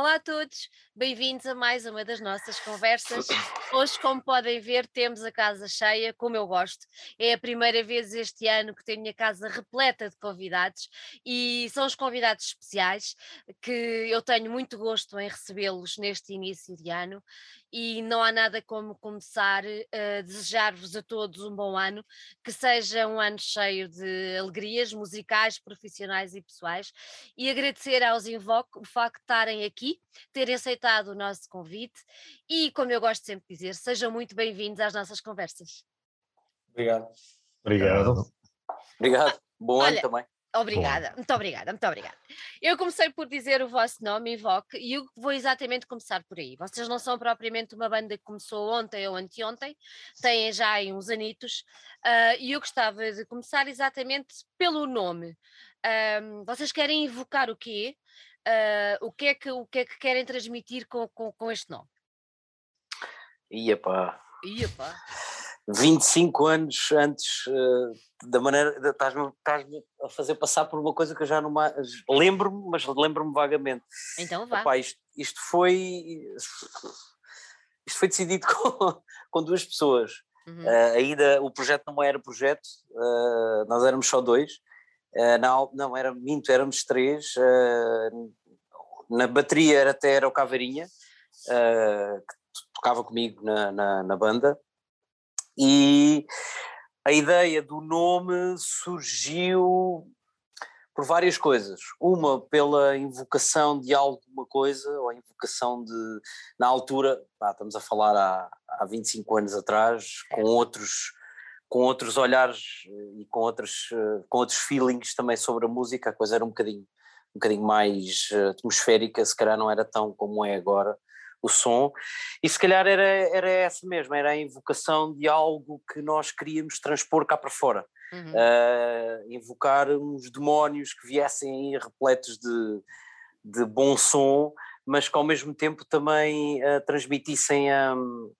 Olá a todos, bem-vindos a mais uma das nossas conversas. Hoje, como podem ver, temos a casa cheia, como eu gosto. É a primeira vez este ano que tenho a casa repleta de convidados e são os convidados especiais que eu tenho muito gosto em recebê-los neste início de ano e não há nada como começar a desejar-vos a todos um bom ano, que seja um ano cheio de alegrias musicais, profissionais e pessoais e agradecer aos Invoque o facto de estarem aqui, terem aceitado o nosso convite e, como eu gosto sempre de dizer, sejam muito bem-vindos às nossas conversas. Obrigado. Obrigado. Obrigado. Bom Olha, ano também. Obrigada, muito obrigada, muito obrigada. Eu comecei por dizer o vosso nome, Invoque, e eu vou exatamente começar por aí. Vocês não são propriamente uma banda que começou ontem ou anteontem, têm já aí uns anitos, ah, e eu gostava de começar exatamente pelo nome. Ahm, vocês querem evocar o quê? Ah, o, que é que, o que é que querem transmitir com, com, com este nome? Ia pá. Ia pá. 25 anos antes eh, da maneira. Estás-me estás-me a fazer passar por uma coisa que eu já não. Lembro-me, mas lembro-me vagamente. Então vá. Epá, isto, isto foi. Isto foi decidido com, com duas pessoas. Uhum. Eh, ainda o projeto não era projeto, eh, nós éramos só dois. Al- não, era minto, éramos três. na bateria era, até era o Caveirinha, que tocava comigo na, na, na banda. E a ideia do nome surgiu por várias coisas. Uma pela invocação de alguma coisa, ou a invocação de, na altura, estamos a falar há, há 25 anos atrás, com outros, com outros olhares eh, e com outros, eh, com outros feelings também sobre a música, a coisa era um bocadinho, um bocadinho mais eh, atmosférica, se calhar não era tão como é agora o som, e se calhar era, era essa mesmo, era a invocação de algo que nós queríamos transpor cá para fora Uhum. uh, invocar uns demónios que viessem aí repletos de, de bom som, mas que ao mesmo tempo também uh, transmitissem um,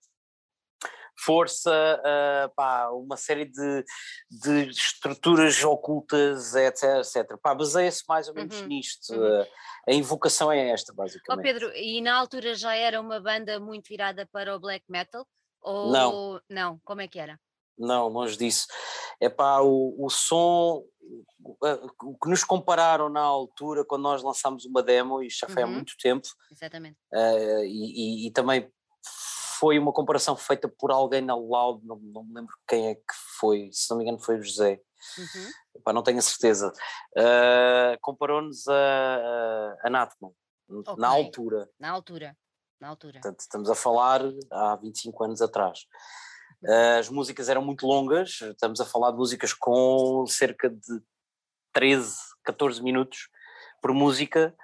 força, uh, pá, uma série de, de estruturas ocultas, etc. etc. Pá, baseia-se mais ou menos Uhum, nisto. uhum. uh, a invocação é esta, basicamente. Pedro, e na altura já era uma banda muito virada para o black metal? Ou Não. não? Como é que era? Não, longe disso. É pá, o, o som, o- que nos compararam na altura, quando nós lançámos uma demo, e já foi há Uhum. muito tempo, Exatamente. eh, e, e- e também foi uma comparação feita por alguém na Loud, não, não me lembro quem é que foi, se não me engano foi o José, Uhum. Epá, não tenho a certeza. Eh, Comparou-nos a, a Anathema, Ok. na altura. Na altura. Na altura. Portanto, estamos a falar há 25 anos atrás. Uh, As músicas eram muito longas, estamos a falar de músicas com cerca de 13, 14 minutos por música,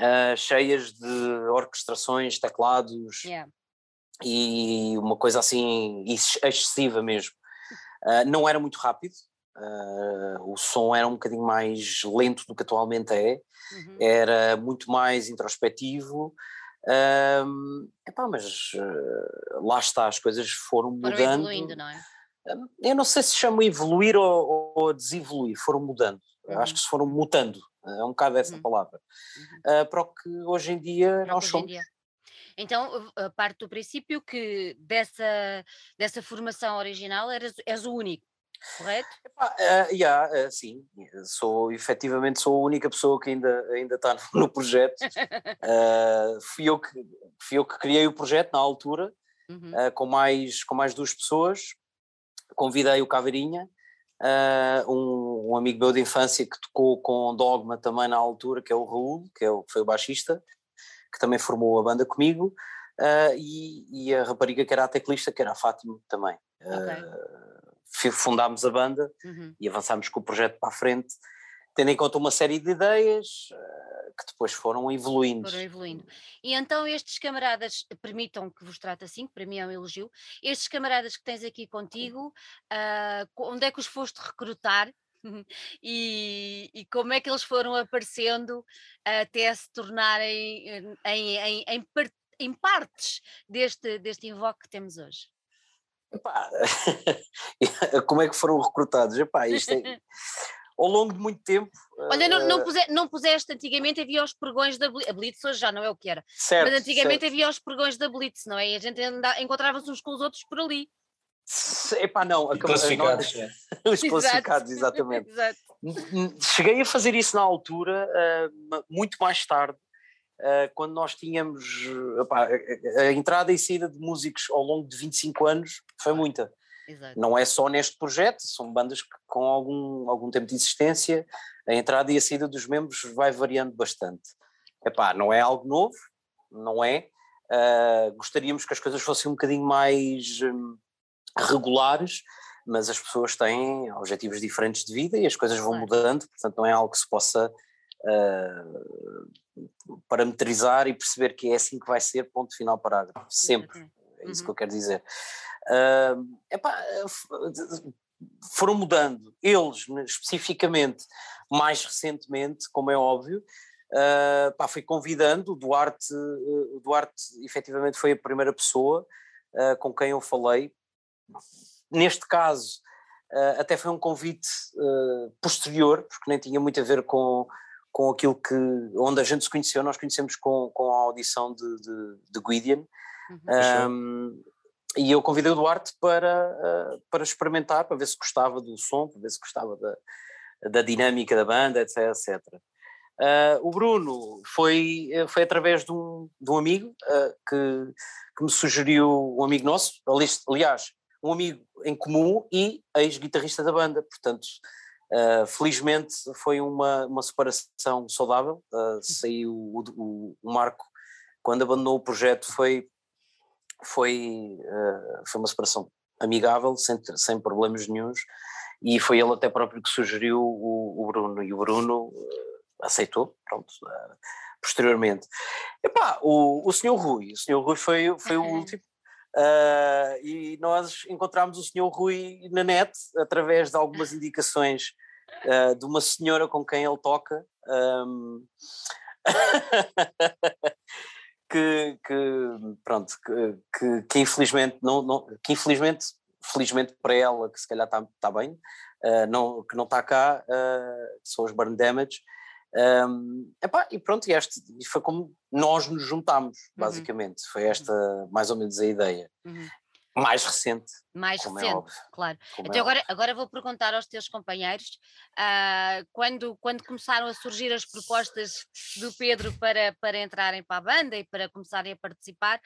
uh, cheias de orquestrações, teclados Yeah. E uma coisa assim ex- excessiva mesmo. Uh, não era muito rápido, uh, o som era um bocadinho mais lento do que atualmente é, Uhum. era muito mais introspectivo. ahm, epá, mas lá está, as coisas foram Foram mudando. evoluindo, não é? Eu não sei se chama evoluir ou, ou desevoluir, foram mudando. Uhum. Acho que se foram mutando, é um bocado essa Uhum. palavra. Uhum. Para o que hoje em dia Para nós somos. dia. Então, a parte do princípio que dessa, dessa formação original eras, és o único, correto? Epá, ah, yeah, ah, sim, sou efetivamente sou a única pessoa que ainda, ainda está no, no projeto. Ah, fui, eu que, fui eu que criei o projeto na altura, Uhum. uh, com, mais, com mais duas pessoas. Convidei o Caveirinha, uh, um, um amigo meu de infância que tocou com Dogma também na altura, que é o Raul, que, é o, foi o baixista, que também formou a banda comigo, uh, e, e a rapariga que era a teclista, que era a Fátima também. Uh, fi- fundámos a banda Uhum. e avançámos com o projeto para a frente, tendo em conta uma série de ideias uh, que depois foram evoluindo. Foram evoluindo. E então estes camaradas, permitam que vos trate assim, que para mim é um elogio, estes camaradas que tens aqui contigo, ah, co- onde é que os foste recrutar? E, e como é que eles foram aparecendo até se tornarem eh, em, em, em, em partes deste, deste invoque que temos hoje? Epá, como é que foram recrutados? Epá, isto é- ao longo de muito tempo. Olha, não, não, puse, não puseste, antigamente havia os pregões da Blitz, a Blitz hoje já não é o que era, certo, mas antigamente certo. havia os pregões da Blitz, não é? E a gente encontrava-se uns com os outros por ali. Epá, não, e classificados. Não, os classificados, exatamente. Exato. Cheguei a fazer isso na altura, uh, muito mais tarde, uh, quando nós tínhamos epá, a, a, entrada e saída de músicos ao longo de 25 anos foi muita. Exato. Não é só neste projeto, são bandas que, com algum, algum tempo de existência, a entrada e a saída dos membros vai variando bastante. Epá, não é algo novo, não é. Uh, gostaríamos que as coisas fossem um bocadinho mais um, regulares, mas as pessoas têm objetivos diferentes de vida e as coisas vão mudando, portanto não é algo que se possa uh, parametrizar e perceber que é assim que vai ser, ponto final parágrafo, sempre, é isso uhum. que eu quero dizer. Uh, epá, foram mudando, eles especificamente, mais recentemente, como é óbvio, uh, pá, fui convidando, o Duarte, o Duarte efetivamente foi a primeira pessoa uh, com quem eu falei, neste caso até foi um convite posterior, porque nem tinha muito a ver com, com aquilo que, onde a gente se conheceu, nós conhecemos com, com a audição de, de, de Guidian, uhum. um, e eu convidei o Duarte para, uh, para experimentar, para ver se gostava do som, para ver se gostava da, da dinâmica da banda, etc. etc. Uh, o Bruno foi, foi através de um, de um amigo uh, que, que me sugeriu, um amigo nosso, aliás, um amigo em comum e ex-guitarrista da banda, portanto, uh, felizmente foi uma, uma separação saudável, saiu o, o, o Marco, quando abandonou o projeto, foi foi, uh, foi uma separação amigável, sem, sem problemas nenhums, e foi ele até próprio que sugeriu o, o Bruno, e o Bruno uh, aceitou, pronto, uh, posteriormente. Epá, o, o senhor Rui, o senhor Rui foi, foi uhum. o último, e nós encontramos o senhor Rui na net, através de algumas indicações de uma senhora com quem ele toca, um, que, que pronto, que, que, que, infelizmente não, não, que infelizmente, felizmente para ela, que se calhar está tá bem, uh, não, que não está cá, uh, são os burn damage. Um, epá, e pronto, e este, foi como nós nos juntámos, uhum. basicamente, uhum. foi esta mais ou menos a ideia. Uhum mais recente. Mais é recente, é claro. Como então é agora, agora vou perguntar aos teus companheiros, uh, quando, quando começaram a surgir as propostas do Pedro para, para entrarem para a banda e para começarem a participar,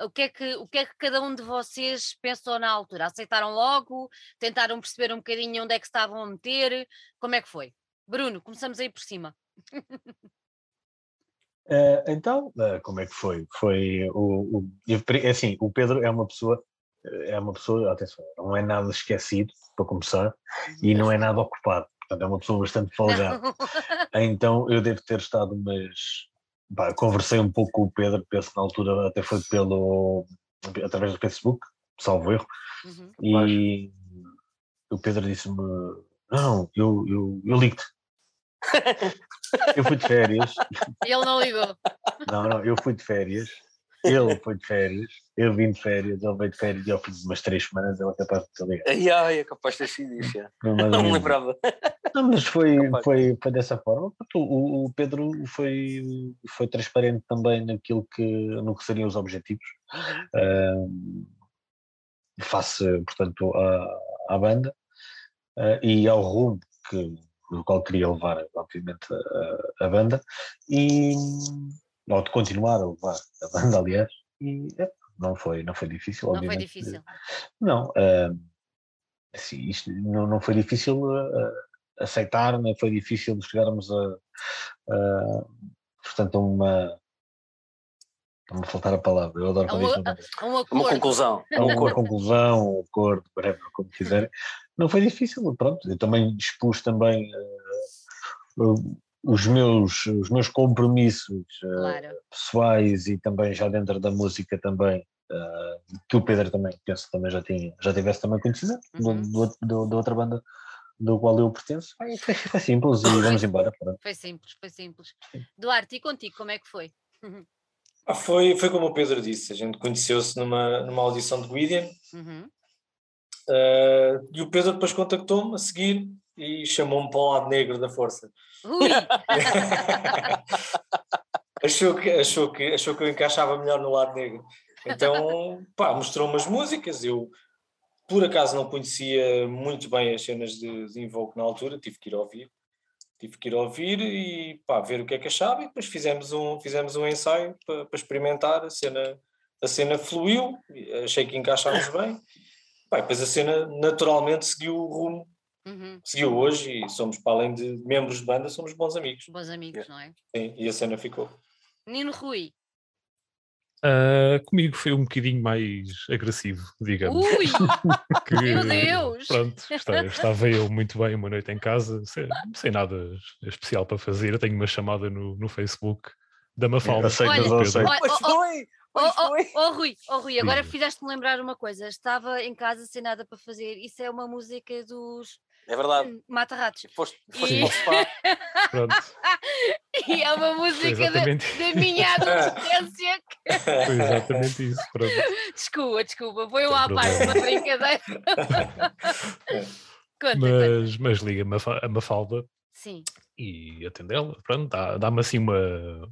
o que, é que, o que é que cada um de vocês pensou na altura? Aceitaram logo? Tentaram perceber um bocadinho onde é que estavam a meter? Como é que foi? Bruno, começamos aí por cima. Uh, então, uh, como é que foi? Foi o, o, assim, o Pedro é uma pessoa é uma pessoa, atenção, não é nada esquecido, para começar, e não é nada ocupado. Portanto, é uma pessoa bastante folgada. então eu devo ter estado, mas pá, conversei um pouco com o Pedro, penso na altura até foi pelo através do Facebook, salvo erro, uhum. e o Pedro disse-me: Não, eu, eu, eu ligo-te. Eu fui de férias. Ele não ligou. Não, não, eu fui de férias ele foi de férias, eu vim de férias, ele veio de férias e ao fim de umas três semanas ele é capaz de te ligar. Ai, ai, é capaz de ter sido isso, não, não me lembrava. Não, mas foi, foi, foi dessa forma. O, o, Pedro foi, foi transparente também naquilo que, no que seriam os objetivos. Uh, face, portanto, à, à banda uh, e ao rumo que, no qual queria levar, obviamente, a, a banda. E ou de continuar a levar a banda, aliás, e é, não, foi, não foi difícil, não obviamente. Não foi difícil. Não, uh, assim, isto não, não foi difícil uh, aceitar, nem foi difícil chegarmos a, uh, portanto, a uma. Está-me a faltar a palavra, eu adoro quando um, um Uma conclusão. A uma, uma conclusão, um acordo, whatever, como quiserem. Não foi difícil, pronto. Eu também expus também uh, os meus, os meus compromissos eh, claro. uh, pessoais e também já dentro da música também, uh, que o Pedro também, penso também já, tinha, já tivesse também conhecimento uhum. da outra banda do qual eu pertenço. Foi, foi simples e vamos embora. Pronto. Foi simples, foi simples. Duarte, e contigo, como é que foi? Ah, foi, foi como o Pedro disse, a gente conheceu-se numa, numa audição de Guidian uhum. uh, e o Pedro depois contactou-me a seguir e chamou-me para o lado negro da força. Achou, que, achou, que, achou que eu encaixava melhor no lado negro. Então, pá, mostrou umas músicas. Eu, por acaso, não conhecia muito bem as cenas de, de Invoke na altura, tive que ir ouvir. Tive que ir ouvir e pá, ver o que é que achava e depois fizemos um, fizemos um ensaio para, para experimentar. A cena, a cena fluiu, achei que encaixámos bem. Pá, depois a cena naturalmente seguiu o rumo Uhum. seguiu hoje e somos, para além de membros de banda, somos bons amigos. Bons amigos, não é? Sim, e a cena ficou. Nino Rui. Ah, comigo foi um bocadinho mais agressivo, digamos. Ui! que, Meu Deus! Pronto, está- estava eu muito bem uma noite em casa, sem, sem nada especial para fazer. Eu tenho uma chamada no, no Facebook da Mafalda. Aceitas Olha, aceitas? Olha, Pois oh, oh, foi! Oh, Pois oh, foi! oh, Rui, oh, Rui, agora fizeste-me lembrar uma coisa. Estava em casa sem nada para fazer. Isso é uma música dos É verdade. hum, Mata-Ratos. Foste, foste E- E é uma música da, da minha adolescência. foi exatamente isso. Pronto. Desculpa, desculpa. Foi uma à parte, uma brincadeira. Conta, conta. Mas, mas liga-me a Fa- a Mafalda Sim. e atendê-la. Pronto, dá- dá-me assim uma,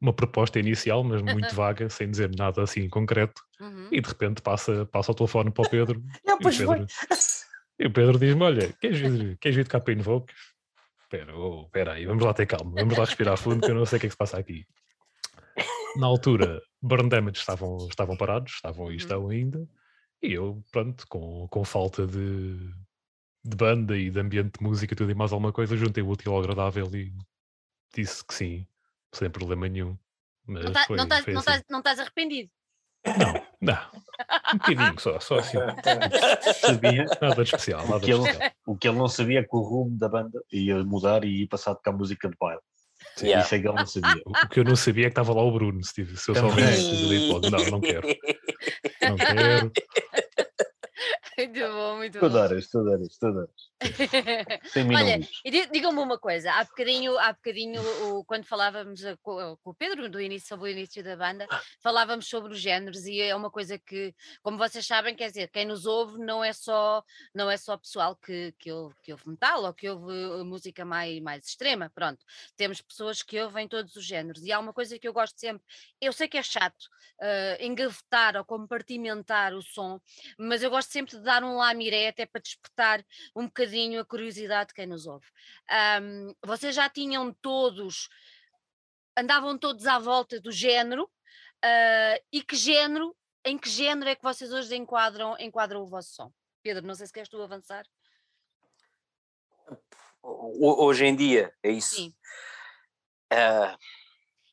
uma proposta inicial, mas muito vaga, sem dizer nada assim concreto. Uhum. E de repente passa, passa o telefone para o Pedro. Não, pois foi. E o Pedro diz-me: Olha, queres vir, queres vir de cá para Invoke? Espera, oh, espera aí, vamos lá ter calma, vamos lá respirar fundo, que eu não sei o que é que se passa aqui. Na altura, Burn Damage estavam, estavam parados, estavam e Uhum. estão ainda, e eu, pronto, com, com falta de, de banda e de ambiente de música e tudo e mais alguma coisa, juntei o útil ao agradável e disse que sim, sem problema nenhum. Mas Não, tá- foi, não, estás, não, assim. não estás arrependido? Não, não, um bocadinho só, só assim, Sabia, nada de especial, nada que de ele- especial. o que ele não sabia é que o rumo da banda ia mudar e ia passar a tocar música de baile. Yeah. Isso é que ele não sabia. O o que eu não sabia é que estava lá o Bruno. Se, tive- se eu Também. soubesse, eu diria, "Pô, não, não quero. Não quero. Muito bom, muito Tu bom. adoras, tu adoras, tu adoras. Olha, Digam-me uma coisa, há bocadinho, há bocadinho o- quando falávamos eh, co- com, o Pedro do início, sobre o início da banda, falávamos sobre os géneros e é uma coisa que, como vocês sabem, quer dizer, quem nos ouve não é só, não é só pessoal que, que, ouve, que ouve metal ou que ouve eh, música mais, mais extrema, pronto. Temos pessoas que ouvem todos os géneros e há uma coisa que eu gosto sempre, eu sei que é chato eh, engavetar ou compartimentar o som, mas eu gosto sempre de dar um lamiré até para despertar um bocadinho a curiosidade de quem nos ouve. Ahm, vocês já tinham todos, andavam todos à volta do género, ah, e que género, em que género é que vocês hoje enquadram, enquadram o vosso som? Pedro, não sei se queres tu avançar. Ho- Hoje em dia, é isso. Sim. Ah,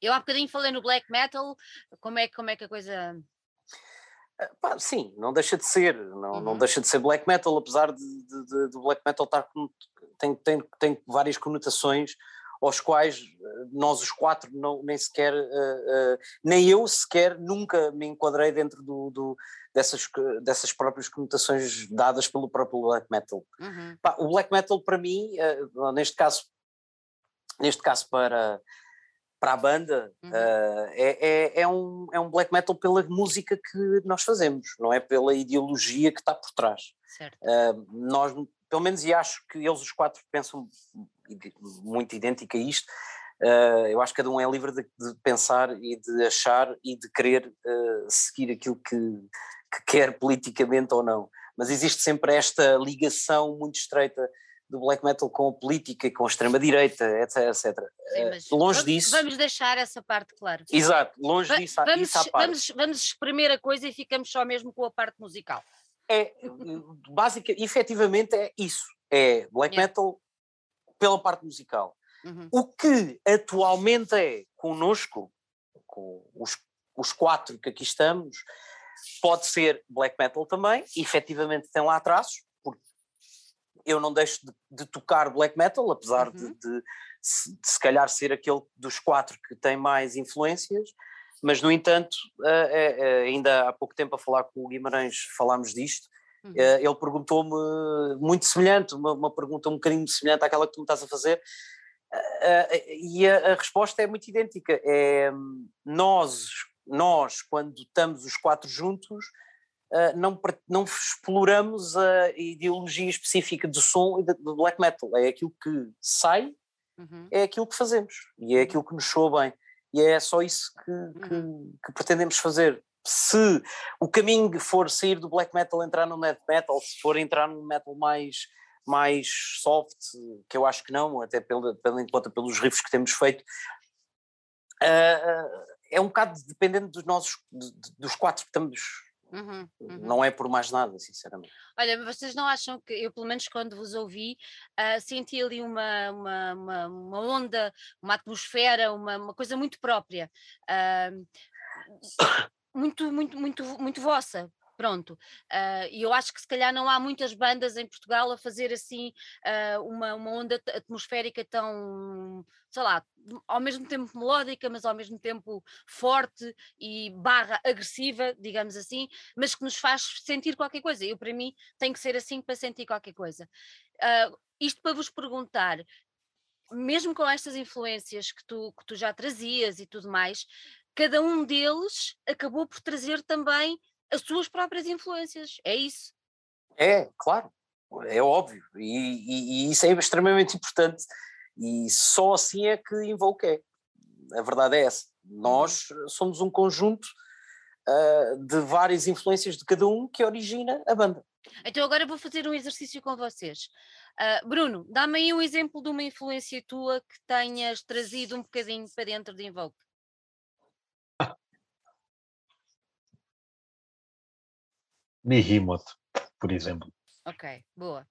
Eu há bocadinho falei no black metal, como é, como é que a coisa. Pá, sim, não deixa de ser, não, não Uhum. deixa de ser black metal, apesar de, de- de- do black metal estar com, tem, tem, tem várias conotações aos quais eh, nós os quatro não, nem sequer, eh, eh, nem eu sequer nunca me enquadrei dentro do, do- dessas, dessas próprias conotações dadas pelo próprio black metal. Uhum, Pá, o black metal para mim, eh, neste caso, neste caso para, para a banda, Uhum. eh, é, é, é, um, é um black metal pela música que nós fazemos, não é pela ideologia que está por trás. certo. Uh, nós, pelo menos, e acho que eles os quatro pensam muito idêntico a isto. Uh, eu acho que cada um é livre de, de pensar e de achar e de querer uh, seguir aquilo que, que quer politicamente ou não. Mas existe sempre esta ligação muito estreita do black metal com a política e com a extrema-direita, etc. etc. Sim, mas longe vamos, disso. Vamos deixar essa parte clara. Exato, longe Va- disso, vamos, isso à parte. vamos, vamos exprimir a coisa e ficamos só mesmo com a parte musical. é básica, efetivamente é isso, é black Yeah. metal pela parte musical. Uhum, O que atualmente é connosco, com os, os quatro que aqui estamos, pode ser black metal também, efetivamente tem lá traços, eu não deixo de, de tocar black metal, apesar de, Uhum. de se, de se calhar ser aquele dos quatro que tem mais influências, mas no entanto, eh, ainda há pouco tempo a falar com o Guimarães falámos disto, uhum. eh, ele perguntou-me muito semelhante, uma, uma pergunta um bocadinho semelhante àquela que tu me estás a fazer, e a, a resposta é muito idêntica. É hum, nós, nós, quando estamos os quatro juntos, uh, não, não exploramos a ideologia específica do som e do black metal. É aquilo que sai, uhum. é aquilo que fazemos e é aquilo que nos soa bem. E é só isso que, que, uhum. que pretendemos fazer. Se o caminho for sair do black metal, entrar no death metal, se for entrar no metal mais mais soft, que eu acho que não, até pela, pela, conta pelos riffs que temos feito, uh, é um bocado dependendo dos nossos, dos quatro que estamos. Uhum, uhum. Não é por mais nada, sinceramente. Olha, vocês não acham que, eu pelo menos quando vos ouvi, uh, senti ali uma, uma, uma, uma, onda, uma atmosfera, uma, uma coisa muito própria, uh, muito, muito, muito, muito vossa, Pronto. Uh, e eu acho que se calhar não há muitas bandas em Portugal a fazer assim uh, uma, uma onda atmosférica tão, sei lá, ao mesmo tempo melódica, mas ao mesmo tempo forte e barra agressiva, digamos assim, mas que nos faz sentir qualquer coisa. Eu, para mim, tem que ser assim para sentir qualquer coisa. Uh, isto para vos perguntar, mesmo com estas influências que tu, que tu já trazias e tudo mais, cada um deles acabou por trazer também as suas próprias influências, é isso. É, claro, é óbvio, e, e, e isso é extremamente importante, e só assim é que Invoke é. A verdade é essa. Nós uhum. somos um conjunto uh, de várias influências de cada um que origina a banda. Então agora vou fazer um exercício com vocês. Uh, Bruno, dá-me aí um exemplo de uma influência tua que tenhas trazido um bocadinho para dentro de Invoke. Behemoth, por exemplo. Ok, boa.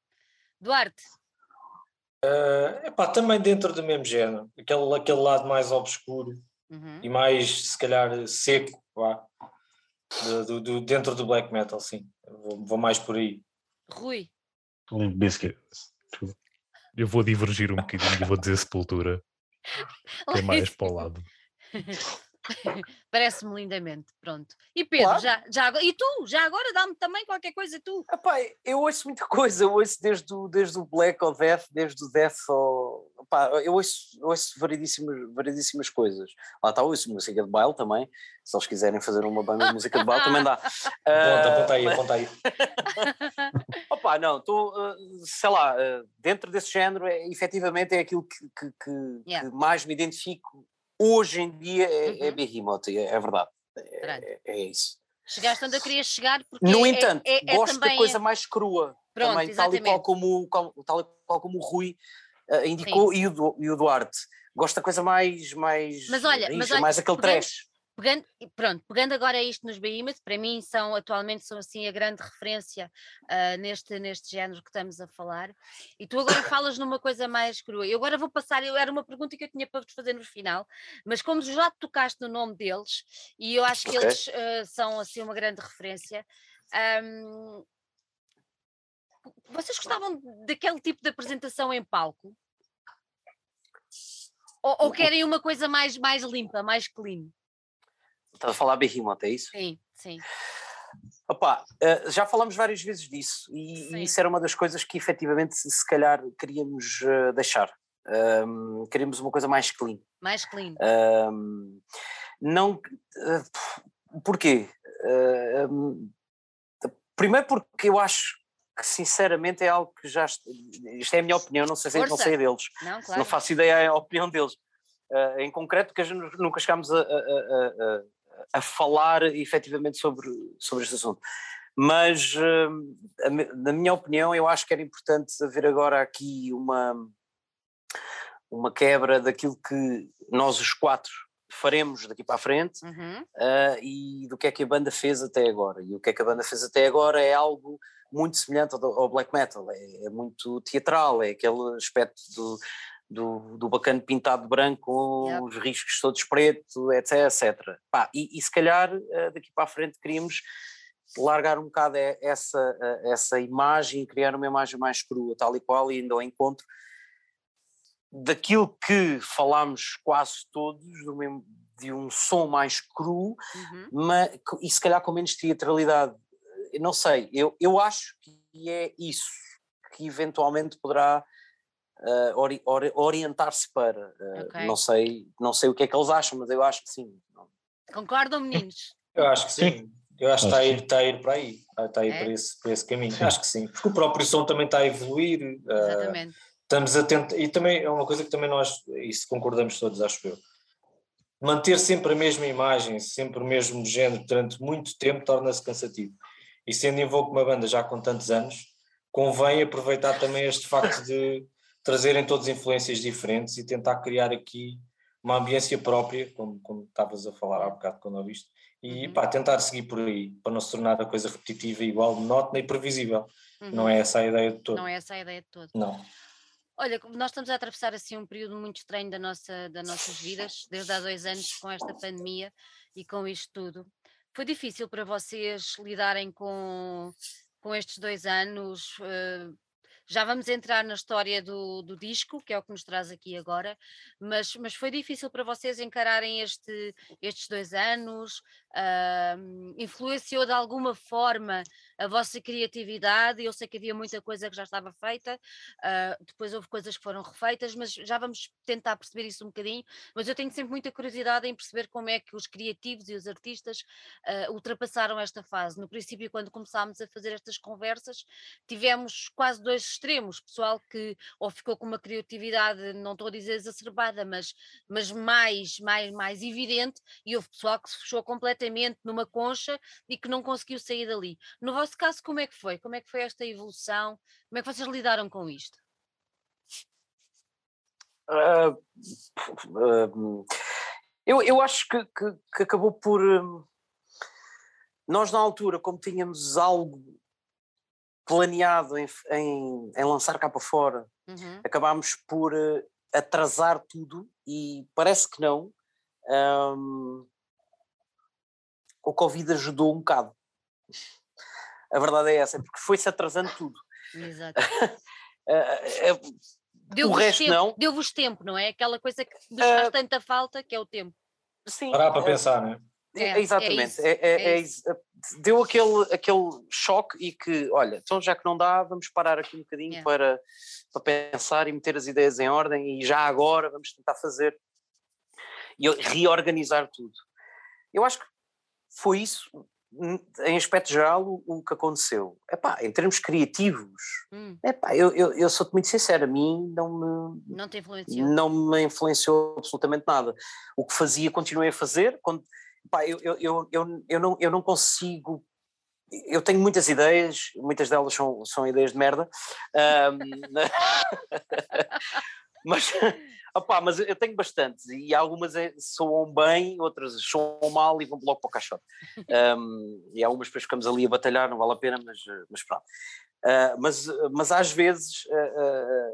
Duarte? Uh, epá, também dentro do mesmo género, aquele, aquele lado mais obscuro uhum. e mais, se calhar, seco, vá, do, do, dentro do black metal, sim. Vou, vou mais por aí. Rui? Limp Bizkit. Eu vou divergir um bocadinho e vou dizer Sepultura, que é mais para o lado. Parece-me lindamente, pronto. E Pedro, claro. já, já, e tu, já agora dá-me também qualquer coisa, tu? Epá, eu ouço muita coisa, eu ouço desde o, desde o Black ao Death, desde o Death ao. Epá, eu ouço, ouço variedíssimas, variedíssimas coisas. Lá está, ouço música de baile também, se eles quiserem fazer uma banda de música de baile também dá. Aponta, aponta aí, aponta aí. Opa, não, estou, sei lá, dentro desse género, é, efetivamente é aquilo que, que, que, yeah. que mais me identifico hoje em dia é, é uhum. é Behemoth, é, é verdade. É, é, isso. Chegaste onde eu queria chegar porque No é, entanto, é, é gosto da coisa mais crua. Pronto, também, tal e, qual como, tal e qual como o Rui uh, indicou e o, e o Duarte. Gosto da coisa mais, mais, mas olha, mas olha, mais aquele trash. Pegando, pronto, pegando agora isto nos Behemoth, para mim são atualmente são assim a grande referência uh, neste, neste género que estamos a falar. E tu agora falas numa coisa mais crua. Eu agora vou passar, eu, era uma pergunta que eu tinha para vos fazer no final, mas como já tocaste no nome deles, e eu acho que okay. eles uh, são assim uma grande referência. Um, vocês gostavam daquele tipo de apresentação em palco? Ou, ou querem uma coisa mais, mais limpa, mais clean? Estás a falar Behemoth, é isso? Sim, sim. Opa, uh, já falamos várias vezes disso e, e, isso era uma das coisas que efetivamente se calhar queríamos uh, deixar. Um, queríamos uma coisa mais clean. Mais clean. Um, não. Uh, porquê? Um, primeiro porque eu acho que sinceramente é algo que já. Isto é a minha opinião, não sei, não sei deles. Não, claro. não faço ideia a opinião deles. em concreto, porque nunca chegámos a, a, a, a falar efetivamente sobre, sobre este assunto. Mas, uh, na minha opinião, eu acho que era importante haver agora aqui uma, uma quebra daquilo que nós os quatro faremos daqui para a frente uhum. uh, e do que é que a banda fez até agora. E o que é que a banda fez até agora é algo muito semelhante ao, ao black metal, é, é, muito teatral, é aquele aspecto do, do, do bacana pintado de branco com yep. os riscos todos preto, etc, etc. Pá, e, e, se calhar eh, daqui para a frente queríamos largar um bocado essa, eh, essa imagem criar uma imagem mais crua, tal e qual, e ainda ao encontro daquilo que falámos quase todos, mesmo, de um som mais cru, uhum. mas, e se calhar com menos teatralidade. Não sei, eu, eu acho que é isso que eventualmente poderá uh, ori ori orientar-se para. Uh, okay. Não sei, não sei o que é que eles acham, mas eu acho que sim. Concordam, meninos? Eu acho que sim. Eu acho que está a ir, está a ir para aí, está a ir É? para, esse, para esse caminho. Sim. Acho que sim, porque o próprio som também está a evoluir. ah, Exatamente. estamos a tentar, e também é uma coisa que também nós, isso concordamos todos, acho eu. Manter sempre a mesma imagem, sempre o mesmo género durante muito tempo torna-se cansativo. E sendo Invoco uma banda já com tantos anos, convém aproveitar também este facto de trazerem todas influências diferentes e tentar criar aqui uma ambiência própria, como, como estavas a falar há bocado quando ouviste, e Uhum. pá, tentar seguir por aí, para não se tornar a coisa repetitiva, igual, monótona e previsível. Não Uhum. é essa a ideia de todo. Não é essa a ideia de todo. Não. Olha, nós estamos a atravessar assim um período muito estranho da nossa, das nossas vidas, desde há dois anos com esta pandemia e com isto tudo. Foi difícil para vocês lidarem com, com estes dois anos? eh, já vamos entrar na história do, do disco, que é o que nos traz aqui agora, mas, mas foi difícil para vocês encararem este, estes dois anos? Ahm, influenciou de alguma forma a vossa criatividade? Eu sei que havia muita coisa que já estava feita, ah, depois houve coisas que foram refeitas, mas já vamos tentar perceber isso um bocadinho. Mas eu tenho sempre muita curiosidade em perceber como é que os criativos e os artistas ah, ultrapassaram esta fase. No princípio, quando começámos a fazer estas conversas, tivemos quase dois extremos: pessoal que ou ficou com uma criatividade, não estou a dizer exacerbada, mas, mas mais, mais, mais evidente, e houve pessoal que se fechou completamente numa concha e que não conseguiu sair dali. No vosso caso, como é que foi? Como é que foi esta evolução? Como é que vocês lidaram com isto? Ah, ah, eu, eu acho que, que- que acabou por. hum, nós, na altura, como tínhamos algo planeado em, em, em lançar cá para fora, Uhum, acabámos por eh, atrasar tudo e parece que não. hum, o Covid ajudou um bocado. A verdade é essa, porque foi-se atrasando tudo. Exato. Ah, ah, Deu-vos resto tempo, não. Deu-vos tempo, não é? Aquela coisa que nos Ah, faz tanta falta, que é o tempo. sim, Parar para pensar, não é? É, É, é exatamente. É, é- é é isso. Deu aquele, aquele choque e que, olha, então já que não dá, vamos parar aqui um bocadinho para, para pensar e meter as ideias em ordem e já agora vamos tentar fazer e reorganizar tudo. Eu acho que foi isso, hum, em aspecto geral, o, o que aconteceu. Epá, em termos criativos, Hum, epá, eu, eu, eu sou-te muito sincero, a mim não me, não te influenciou. não me influenciou absolutamente nada. O que fazia, continuei a fazer. Quando, pá, eu, eu, eu, eu, eu, não, eu não consigo. Eu tenho muitas ideias, muitas delas são, são ideias de merda, ahm, mas, opá, mas eu tenho bastantes e algumas é- soam bem, outras soam mal e vão logo para o caixote. Ahm, e algumas depois ficamos ali a batalhar, não vale a pena, mas, mas pronto. Ah, mas, mas às vezes ah, ah,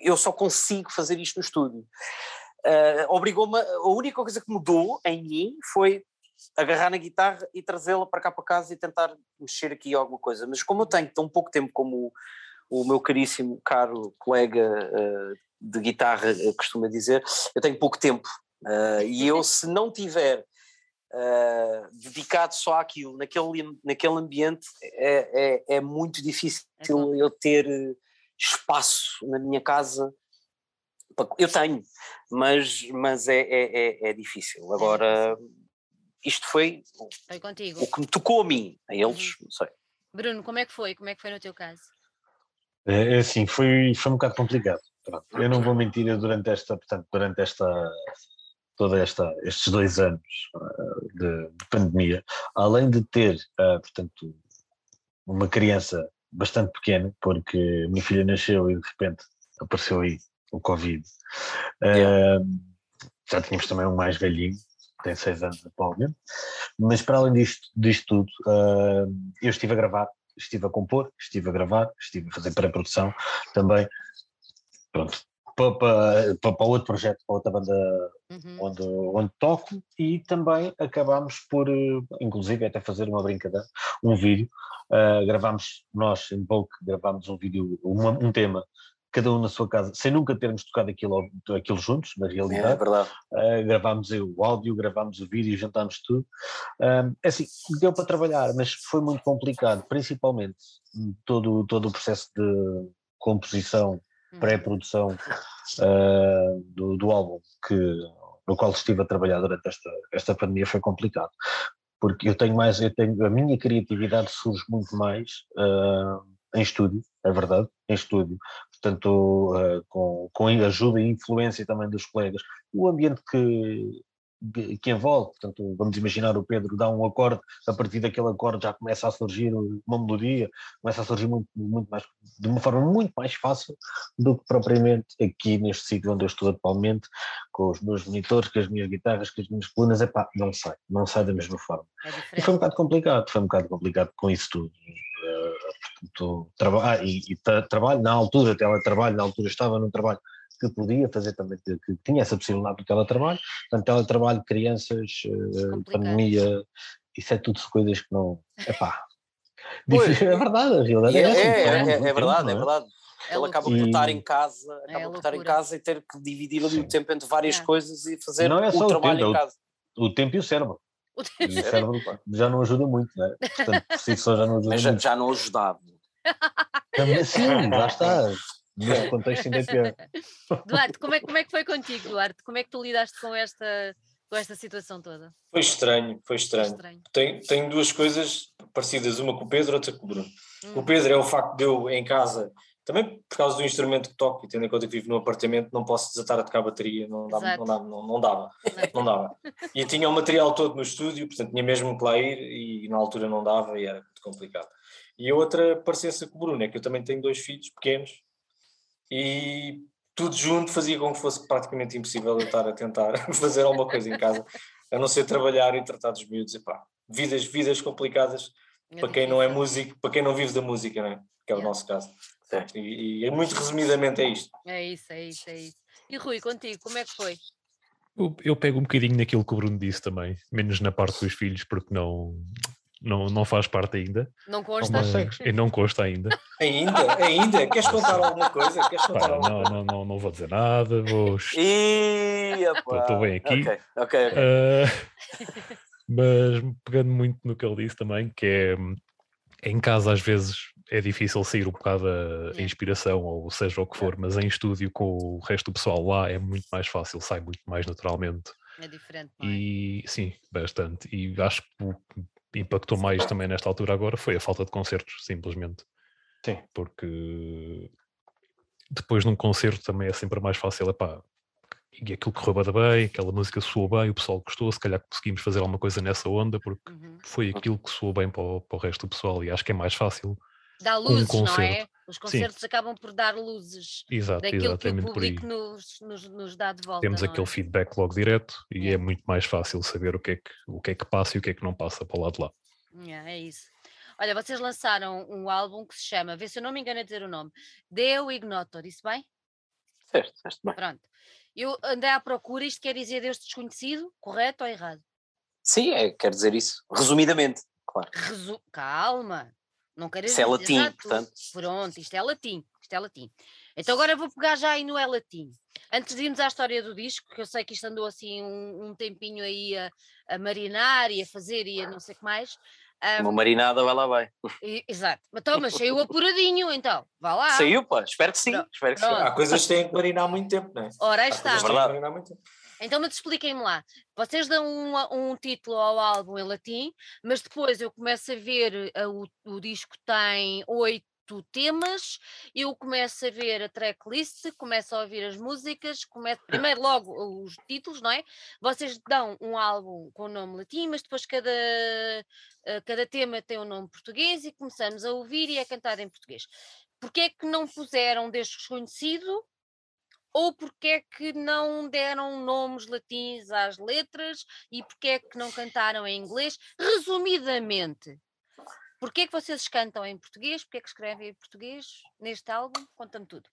eu só consigo fazer isto no estúdio. Obrigou-me, a única coisa que mudou em mim foi agarrar na guitarra e trazê-la para cá para casa e tentar mexer aqui alguma coisa. Mas como eu tenho tão pouco tempo como o, o meu caríssimo, caro colega de guitarra ah, costuma dizer, eu tenho pouco tempo. Ah, e eu, se não tiver ah, dedicado só àquilo, naquele, naquele ambiente, é, é, é muito difícil bom. eu ter eh, espaço na minha casa. Eu tenho, mas, mas é, é, é, é difícil. Agora, isto foi Foi contigo. o que me tocou a mim, a eles, não sei. Bruno, como é que foi? Como é que foi no teu caso? É, é assim, foi, foi um bocado complicado. Pronto, Eu não vou mentir, eu durante esta, portanto, durante esta, toda esta, estes dois anos ah, de, de pandemia, além de ter, ah, portanto, uma criança bastante pequena, porque a minha filha nasceu e de repente apareceu aí o Covid, Yeah. ah, já tínhamos também um mais velhinho, tem seis anos atualmente, mas para além disto, disto tudo, eu estive a gravar, estive a compor, estive a gravar, estive a fazer pré-produção também, pronto, para, para, para outro projeto, para outra banda Uhum. onde, onde toco e também acabámos por, eh, inclusive até fazer uma brincadeira, um vídeo, ah, gravámos, nós em Boke gravámos um vídeo, uma- um tema, cada um na sua casa, sem nunca termos tocado aquilo, aquilo juntos, na É, realidade, verdade. Uh, gravámos o áudio, gravámos o vídeo, juntámos tudo. É assim, deu para trabalhar, mas foi muito complicado, principalmente todo, todo o processo de composição. Pré-produção uh, do, do álbum, que, no qual estive a trabalhar durante esta, esta pandemia, foi complicado. porque eu tenho mais, eu tenho, a minha criatividade surge muito mais uh, em estúdio, é verdade, em estúdio, portanto, uh, com, com ajuda e influência também dos colegas, o ambiente que, que envolve, portanto, vamos imaginar o Pedro dá um acorde, a partir daquele acorde já começa a surgir uma melodia, começa a surgir muito, muito mais, de uma forma muito mais fácil do que propriamente aqui neste sítio onde eu estou atualmente, com os meus monitores, com as minhas guitarras, com as minhas colunas, é pá, não sai, não sai da mesma forma. É e foi um bocado complicado, foi um bocado complicado com isso tudo. Uh, portanto, traba ah, e, e trabalho na altura, teletrabalho, na altura estava num trabalho que podia fazer também, que, que tinha essa possibilidade do teletrabalho, portanto, teletrabalho, crianças, uh, pandemia, isso é tudo coisas que não. Epá. Pois, é verdade, a realidade é, é, é, é, é, é verdade, é, é verdade. Ele acaba por estar em casa, acaba por estar em casa e ter que dividir ali o tempo entre várias coisas e fazer não é só o trabalho tempo, em casa. O, o tempo e o cérebro. O, o cérebro já não ajuda muito, né? Portanto, por si só já não ajuda Mas já, muito. já não ajudava. Sim, lá está neste contexto ainda é pior. Duarte, como é, como é que foi contigo, Duarte? Como é que tu lidaste com esta, com esta situação toda? Foi estranho, foi estranho. estranho. Tenho, tenho duas coisas parecidas, uma com o Pedro, outra com o Bruno. Hum. O Pedro é o facto de eu em casa, também por causa do instrumento que toco, e tendo em conta que vivo num apartamento, não posso desatar a tocar a bateria, não, dava, não, dava, não, não, dava, não dava. E tinha o material todo no estúdio, portanto tinha mesmo que lá ir e na altura não dava e era muito complicado. E a outra parecência com o Bruno é que eu também tenho dois filhos pequenos e tudo junto fazia com que fosse praticamente impossível eu estar a tentar fazer alguma coisa em casa, a não ser trabalhar e tratar dos miúdos. E pá, vidas, vidas complicadas é para quem não é músico, para quem não vive da música, não é? que é o nosso caso. E, e, muito resumidamente é isto. É isso, é isso, é isso. E Rui, contigo, como é que foi? Eu, eu pego um bocadinho naquilo que o Bruno disse também, menos na parte dos filhos, porque não, não, não faz parte ainda. Não consta. E não consta ainda. Ainda? Ainda? Queres contar alguma coisa? Queres contar Pá, alguma não, coisa? Não, não, não vou dizer nada. Vou... Estou bem aqui. Ok, ok. okay. Uh, mas pegando muito no que ele disse também, que é em casa às vezes é difícil sair um bocado a, inspiração, ou seja o que for, mas em estúdio com o resto do pessoal lá é muito mais fácil, sai muito mais naturalmente. É diferente, não é? E sim, bastante. E acho que impactou mais também nesta altura agora foi a falta de concertos, simplesmente. Sim. Porque depois num concerto também é sempre mais fácil, é pá, e aquilo correu bem, aquela música soou bem, o pessoal gostou, se calhar conseguimos fazer alguma coisa nessa onda, porque uhum. foi aquilo que soou bem para o, para o, resto do pessoal e acho que é mais fácil. Dá luzes, um não é? Os concertos Sim. acabam por dar luzes Exato, daquilo que o público nos, nos, nos, dá de volta. Temos aquele é? feedback logo direto e é. é. muito mais fácil saber o que, é que, o que é que passa e o que é que não passa para o lado de lá. É, é isso. Olha, vocês lançaram um álbum que se chama, vê se eu não me engano a dizer o nome, Deu Ignoto, disse bem? Certo, certo bem. Pronto. Eu andei à procura, isto quer dizer Deus desconhecido, correto ou errado? Sim, é, quer dizer isso, resumidamente, claro. Resu Calma, não quero dizer. Isso é latim, portanto. Pronto, isto é latim, isto é latim. Então agora vou pegar já aí no é latim. Antes de irmos à história do disco, que eu sei que isto andou assim um, um tempinho aí a, a, marinar e a fazer e a não sei o que mais. Um, Uma marinada vai lá vai. Exato. Mas saiu apuradinho, então. Vá lá. Saiu, pá. Espero que sim. Pronto. Espero que sim. Há coisas que têm que marinar há muito tempo, não é? Ora, aí está. É então, mas expliquem-me lá. Vocês dão um, um, título ao álbum em latim, mas depois eu começo a ver, uh, o, o disco tem oito temas, eu começo a ver a tracklist, começo a ouvir as músicas, começo primeiro logo os títulos, não é? Vocês dão um álbum com o nome latim, mas depois cada, uh, cada tema tem um nome português e começamos a ouvir e a cantar em português. Porquê é que não puseram desconhecido ou porque é que não deram nomes latins às letras e porque é que não cantaram em inglês? Resumidamente, porque é que vocês cantam em português? Porque é que escrevem em português neste álbum? Conta-me tudo.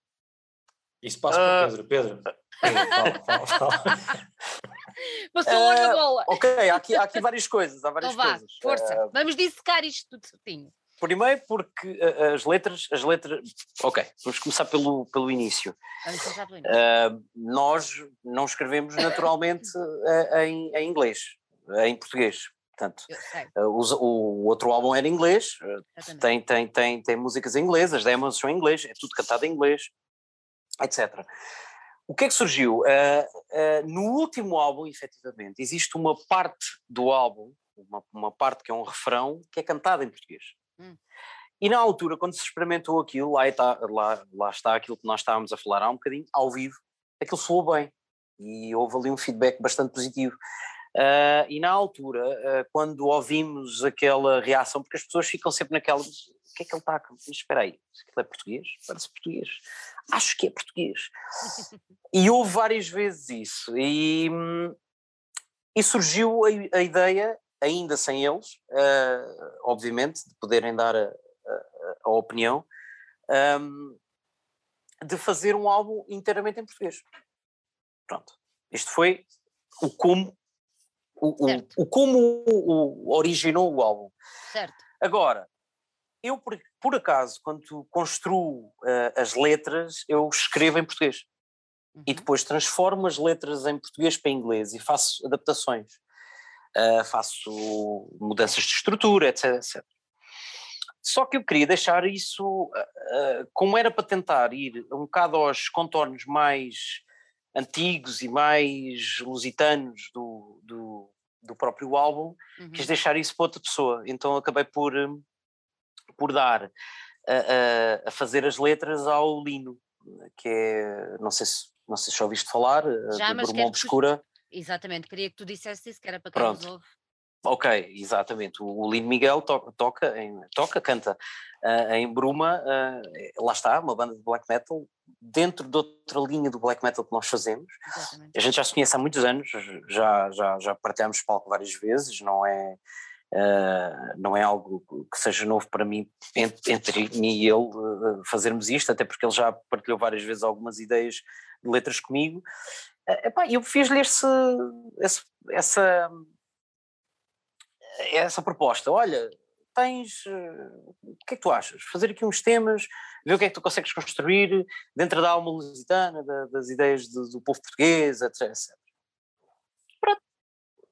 Isso passa uh... para Pedro. Pedro, fala, fala, fala. Passou uh, logo a bola. Ok, há aqui, há aqui várias coisas. Há várias então vá, coisas. Força, uh, vamos dissecar isto tudo certinho. Primeiro porque as letras, as letras. Ok, vamos começar pelo, pelo início. Pelo. Uh, nós não escrevemos naturalmente em, em inglês, em português. Portanto, uh, o, o, outro álbum era em inglês, tem, tem, tem, tem músicas em inglês, as demos são em inglês, é tudo cantado em inglês, etc. O que é que surgiu? Uh, no último álbum, efetivamente, existe uma parte do álbum uma, uma parte que é um refrão, que é cantada em português. Hum. E na altura, quando se experimentou aquilo, lá está, lá, lá está aquilo que nós estávamos a falar há um bocadinho, ao vivo, aquilo soou bem. E houve ali um feedback bastante positivo. Uh, e na altura, uh, quando ouvimos aquela reação, porque as pessoas ficam sempre naquela, o que é que ele está a espera aí, aquilo é português? Parece português. Acho que é português. e houve várias vezes isso. E, e surgiu a, a ideia, ainda sem eles, uh, obviamente, de poderem dar a, a, a opinião, um, de fazer um álbum inteiramente em português. Pronto. Isto foi o como o, o, o como o, originou o álbum. Certo. Agora, eu por, por acaso, quando construo uh, as letras, eu escrevo em português. Uhum. E depois transformo as letras em português para inglês e faço adaptações. Uh, faço mudanças de estrutura, etc, etc. Só que eu queria deixar isso, uh, como era para tentar ir um bocado aos contornos mais antigos e mais lusitanos do, do, do próprio álbum, uhum. quis deixar isso para outra pessoa. Então acabei por, por dar a, a, a, fazer as letras ao Lino, que é, não sei se, não sei se já ouviste falar, já, de Brumão Obscura. Exatamente, queria que tu dissesse isso, que era para quem Pronto. nos ouve. Ok, exatamente. O, Lino Miguel to, toca, em, toca, canta uh, em Bruma, uh, lá está, uma banda de black metal, dentro de outra linha do black metal que nós fazemos. Exatamente. A gente já se conhece há muitos anos, já, já, já partilhamos palco várias vezes, não é, uh, não é algo que seja novo para mim, entre, entre mim e ele, fazermos isto, até porque ele já partilhou várias vezes algumas ideias de letras comigo. Uh, epá, eu fiz-lhe essa essa proposta. Olha, tens. Uh, o que é que tu achas? Fazer aqui uns temas, ver o que é que tu consegues construir dentro da alma lusitana, da, das ideias do, do, povo português, etc. etc. Pronto.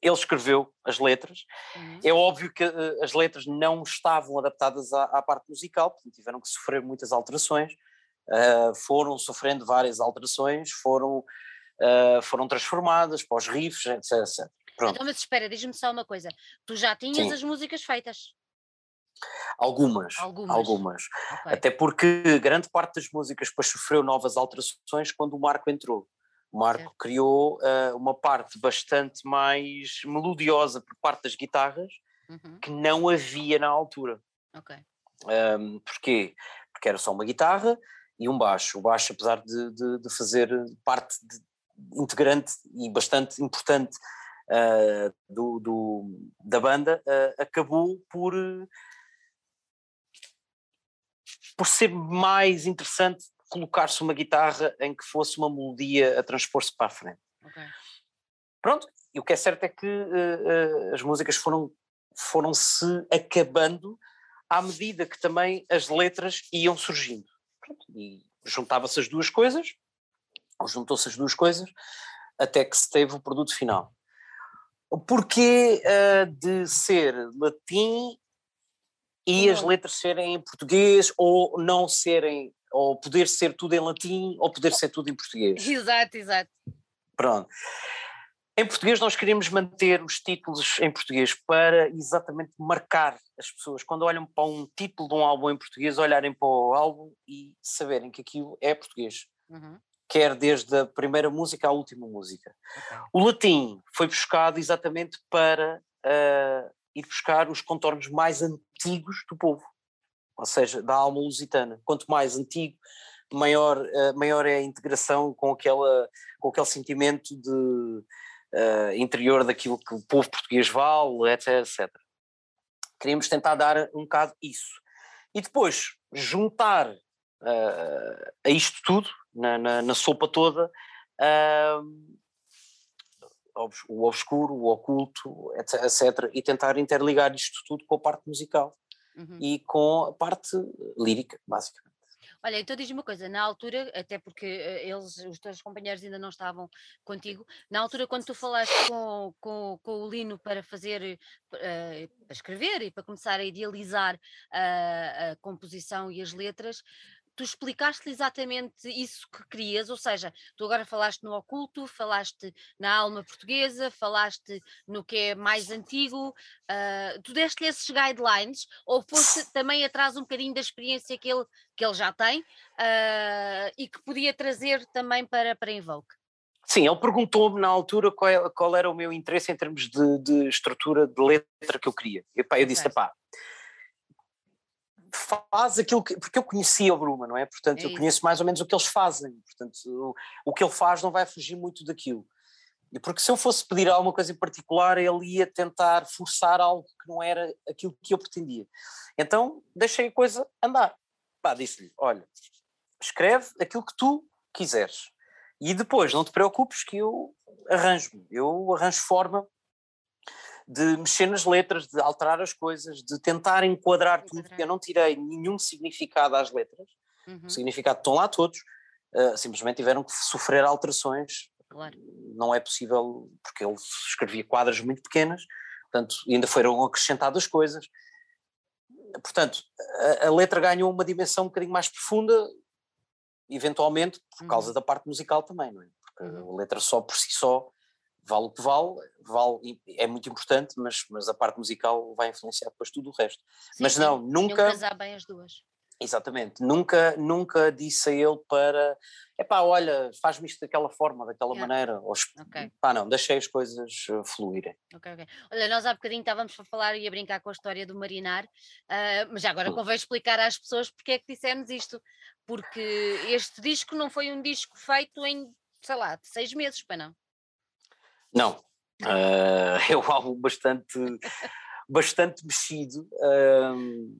Ele escreveu as letras. Uhum. É óbvio que uh, as letras não estavam adaptadas à, à, parte musical, portanto tiveram que sofrer muitas alterações. Uh, foram sofrendo várias alterações, foram, foram transformadas para os riffs, etc. etc. Pronto. Então, mas espera, diz-me só uma coisa. Tu já tinhas Sim. as músicas feitas? Algumas, algumas. algumas. Okay. Até porque grande parte das músicas depois sofreu novas alterações quando o Marco entrou. O Marco certo. criou uh, uma parte bastante mais melodiosa por parte das guitarras uhum. que não havia na altura. Ok. Um, porquê? Porque era só uma guitarra e um baixo. O baixo, apesar de, de, de fazer parte de, integrante e bastante importante uh, do, do, da banda, uh, acabou por, por ser mais interessante colocar-se uma guitarra em que fosse uma melodia a transpor-se para a frente. Okay. Pronto, e o que é certo é que uh, as músicas foram, foram se acabando à medida que também as letras iam surgindo. Pronto, e juntava-se as duas coisas, juntou-se as duas coisas, até que se teve o produto final. Porquê uh, de ser latim e as letras serem em português ou não serem, ou poder ser tudo em latim ou poder ser tudo em português? Exato, exato. Pronto. Em português nós queremos manter os títulos em português para exatamente marcar as pessoas. Quando olham para um título de um álbum em português, olharem para o álbum e saberem que aquilo é português. Uhum quer desde a primeira música à última música. Okay. O latim foi buscado exatamente para uh, ir buscar os contornos mais antigos do povo, ou seja, da alma lusitana. Quanto mais antigo, maior, uh, maior é a integração com, aquela, com aquele sentimento de uh, interior daquilo que o povo português vale, etc, etc. Queríamos tentar dar um bocado isso. E depois juntar a isto tudo, na, na, na sopa toda, o obscuro, o oculto, etc, etc, e tentar interligar isto tudo com a parte musical uhum. e com a parte lírica, basicamente. Olha, então diz-me uma coisa, na altura, até porque eh, eles, os teus companheiros ainda não estavam contigo, na altura quando tu falaste com, com, com o Lino para fazer, uh, para escrever e para começar a idealizar a, a composição e as letras, tu explicaste exatamente isso que querias, ou seja, tu agora falaste no oculto, falaste na alma portuguesa, falaste no que é mais antigo, uh, tu deste-lhe esses guidelines ou foste também atrás um bocadinho da experiência que ele, que ele já tem uh, e que podia trazer também para, para Invoke? Sim, ele perguntou-me na altura qual, é, qual, era o meu interesse em termos de, de estrutura de letra que eu queria. E, pá, eu disse, pá, faz aquilo que. Porque eu conhecia o Bruma, não é? Portanto, é eu conheço mais ou menos o que eles fazem. Portanto, o, o, que ele faz não vai fugir muito daquilo. E porque se eu fosse pedir alguma coisa em particular, ele ia tentar forçar algo que não era aquilo que eu pretendia. Então, deixei a coisa andar. Pá, disse-lhe: olha, escreve aquilo que tu quiseres. E depois, não te preocupes que eu arranjo-me. Eu arranjo forma de mexer nas letras, de alterar as coisas, de tentar enquadrar, enquadrar. tudo, porque eu não tirei nenhum significado às letras, uhum. o significado estão lá todos, uh, simplesmente tiveram que sofrer alterações. Claro. Não é possível, porque ele escrevia quadras muito pequenas, portanto, ainda foram acrescentadas coisas. Portanto, a, a letra ganhou uma dimensão um bocadinho mais profunda, eventualmente por causa uhum. da parte musical também, não é? Porque uhum. a letra só por si só vale o que vale, vale é muito importante, mas, mas a parte musical vai influenciar depois tudo o resto. Sim, mas não, sim. nunca. casar bem as duas. Exatamente, nunca, nunca disse a ele para, é pá, olha, faz-me isto daquela forma, daquela yeah. maneira, ou, okay. pá, não, deixei as coisas eh, fluírem. Ok, ok. Olha, nós há bocadinho estávamos a falar e a brincar com a história do marinar, uh, mas já agora convém explicar às pessoas porque é que dissemos isto, porque este disco não foi um disco feito em, sei lá, seis meses, para não? Não, uh, é um álbum bastante, bastante mexido, uh,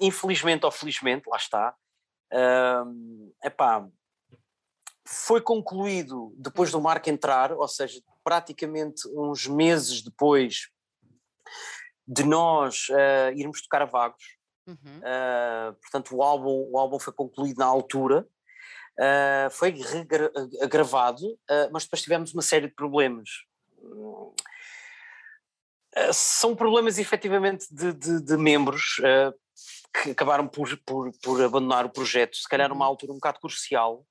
infelizmente ou felizmente, lá está. Uh, epá, foi concluído depois do Marco entrar, ou seja, praticamente uns meses depois de nós uh, irmos tocar a Vagos. Uhum. Uh, portanto, o álbum, o álbum foi concluído na altura Uh, foi gravado, uh, mas depois tivemos uma série de problemas. Uh, são problemas efetivamente de, de, de membros que acabaram por, por, por, abandonar o projeto, se calhar numa uhum. altura um bocado crucial,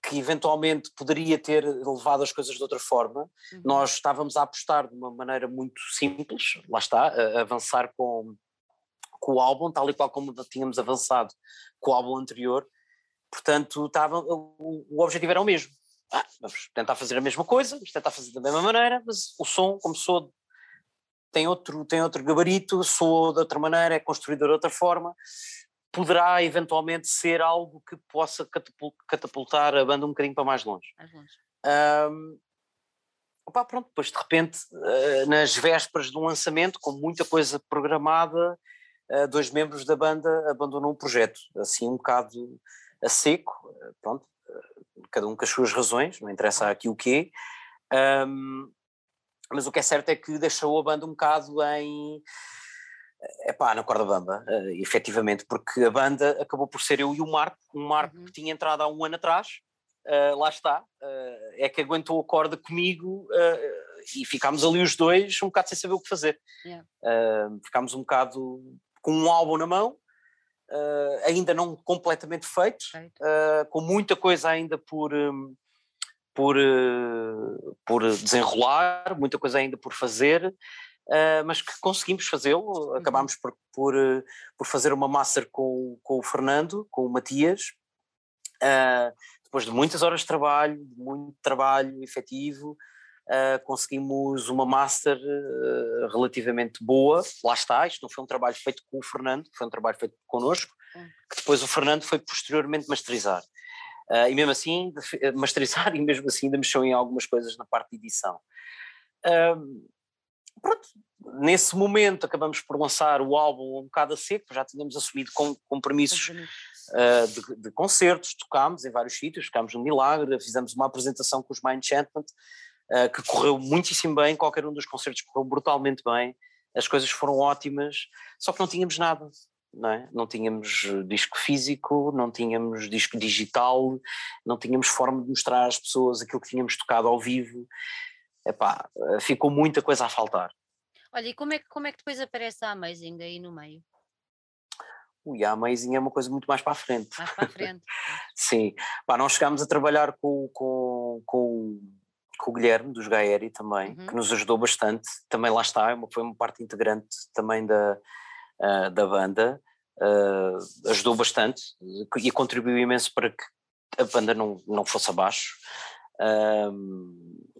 que eventualmente poderia ter levado as coisas de outra forma. Uhum. Nós estávamos a apostar de uma maneira muito simples, lá está, a avançar com, com o álbum, tal e qual como tínhamos avançado com o álbum anterior, Portanto, estava, o, o objetivo era o mesmo. Ah, vamos tentar fazer a mesma coisa, vamos tentar fazer da mesma maneira, mas o som, como sou, tem outro, tem outro gabarito, soou de outra maneira, é construído de outra forma, poderá eventualmente ser algo que possa catapultar a banda um bocadinho para mais longe. Mais longe. Um, opa, pronto, depois de repente, uh, nas vésperas de um lançamento, com muita coisa programada, uh, dois membros da banda abandonam o projeto, assim um bocado a seco, eh, pronto, eh, cada um com as suas razões, não interessa aqui o quê, um, mas o que é certo é que deixou a banda um bocado em é pá, na corda bamba, uh, efetivamente, porque a banda acabou por ser eu e o Marco, um Marco uhum. que tinha entrado há um ano atrás, uh, lá está, uh, é que aguentou a corda comigo e ficámos ali os dois um bocado sem saber o que fazer. Yeah. ficámos um bocado com um álbum na mão, uh, ainda não completamente feito, uh, com muita coisa ainda por, um, por, uh, por desenrolar, muita coisa ainda por fazer, mas que conseguimos fazê-lo. Uhum. Acabámos por, por, por fazer uma master com, com o Fernando, com o Matias. depois de muitas horas de trabalho, de muito trabalho efetivo, uh, conseguimos uma master uh, relativamente boa. Lá está, isto não foi um trabalho feito com o Fernando, foi um trabalho feito connosco, hum. que depois o Fernando foi posteriormente masterizar. Uh, e mesmo assim, masterizar e mesmo assim ainda mexeu em algumas coisas na parte de edição. pronto, nesse momento acabamos por lançar o álbum um bocado a seco, já tínhamos assumido com, compromissos uh, de, de, concertos, tocámos em vários sítios, tocámos no Milagre, fizemos uma apresentação com os My Enchantment, uh, que correu muitíssimo bem, qualquer um dos concertos correu brutalmente bem, as coisas foram ótimas, só que não tínhamos nada. Não, é? não tínhamos disco físico, não tínhamos disco digital, não tínhamos forma de mostrar às pessoas aquilo que tínhamos tocado ao vivo. Epá, eh, ficou muita coisa a faltar. Olha, e como é, que, como é que depois aparece a Amazing aí no meio? e a Amazing é uma coisa muito mais para a frente. Mais para a frente. Sim, pá, nós chegámos a trabalhar com, com, com, com o Guilherme dos Gaeri também, Uhum. que nos ajudou bastante. Também lá está, é foi uma parte integrante também da, ah, da banda. ah, ajudou bastante e contribuiu imenso para que a banda não, não fosse abaixo.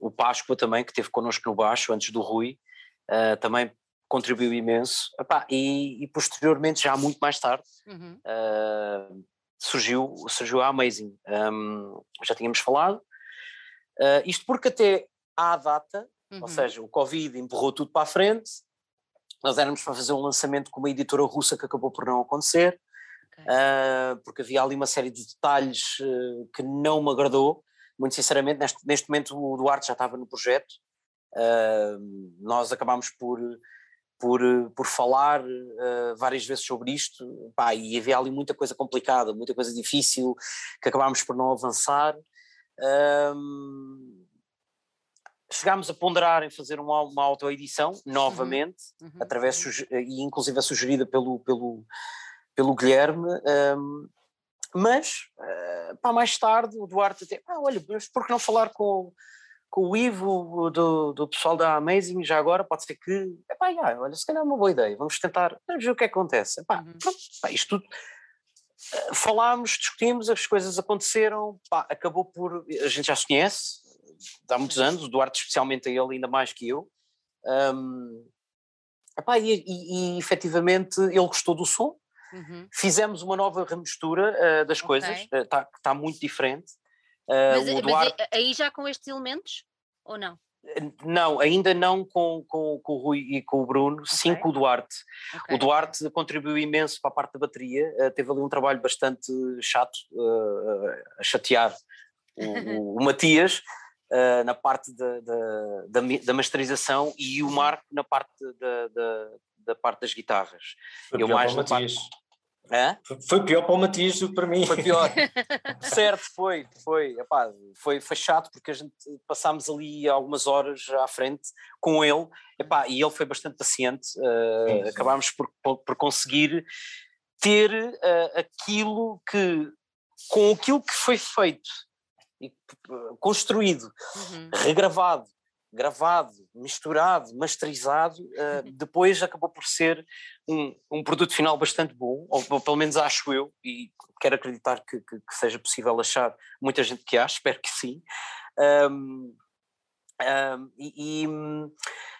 O Páscoa também, que esteve connosco no baixo antes do Rui, ah, também contribuiu imenso. Epá, e, e posteriormente, já muito mais tarde, Uhum. ah, surgiu, surgiu a Amazing. Ahm, já tínhamos falado. Ah, isto porque até à data, Uhum. ou seja, o Covid empurrou tudo para a frente, nós éramos para fazer um lançamento com uma editora russa que acabou por não acontecer, Ok. ah, porque havia ali uma série de detalhes ah, que não me agradou. Muito sinceramente, neste, neste momento o Duarte já estava no projeto, nós acabámos por, por, por falar ah, várias vezes sobre isto, pá, e havia ali muita coisa complicada, muita coisa difícil, que acabámos por não avançar. Ahm, chegámos a ponderar em fazer uma, uma autoedição novamente, Uhum. através suge- e inclusive é sugerida pelo, pelo, pelo Guilherme, ahm, mas pá, mais tarde o Duarte até, ah, olha, mas por que não falar com, com o Ivo do, do pessoal da Amazing já agora, pode ser que, epá, já, olha, se calhar é uma boa ideia, vamos tentar, vamos ver o que acontece. Epá, Uhum. pronto, pá, isto tudo, falámos, discutimos, as coisas aconteceram, pá, acabou por, a gente já se conhece, há muitos anos, o Duarte especialmente a ele ainda mais que eu, Ahm, epá, e, e, e efetivamente ele gostou do som, Uhum. fizemos uma nova remistura ah, das Ok. coisas, está tá muito diferente. Ah, Mas, mas Duarte, aí- aí já com estes elementos? Ou não? Não, ainda não com, com, com o Rui e com o Bruno, sim Ok. com o Duarte. Ok. O Duarte contribuiu imenso para a parte da bateria, eh, teve ali um trabalho bastante chato, eh, a chatear o, o- o Matias eh, na parte da, da, da, masterização e o Marco na parte da, da, da parte das guitarras. Foi Eu mais na parte- Matias. Hã? Foi- pior para o Matias do que para mim. Foi pior. certo, foi, foi, epá, foi, foi chato porque a gente passámos ali algumas horas à frente com ele, epá, e ele foi bastante paciente, eh, Sim, sim. acabámos por, por, por conseguir ter eh, aquilo que, com aquilo que foi feito e eh, construído, Uhum. regravado, gravado, misturado, masterizado, eh, depois acabou por ser um, um produto final bastante bom, ou, pelo menos acho eu, e quero acreditar que, que- que seja possível achar muita gente que acha, espero que sim. Ahm, ahm, e,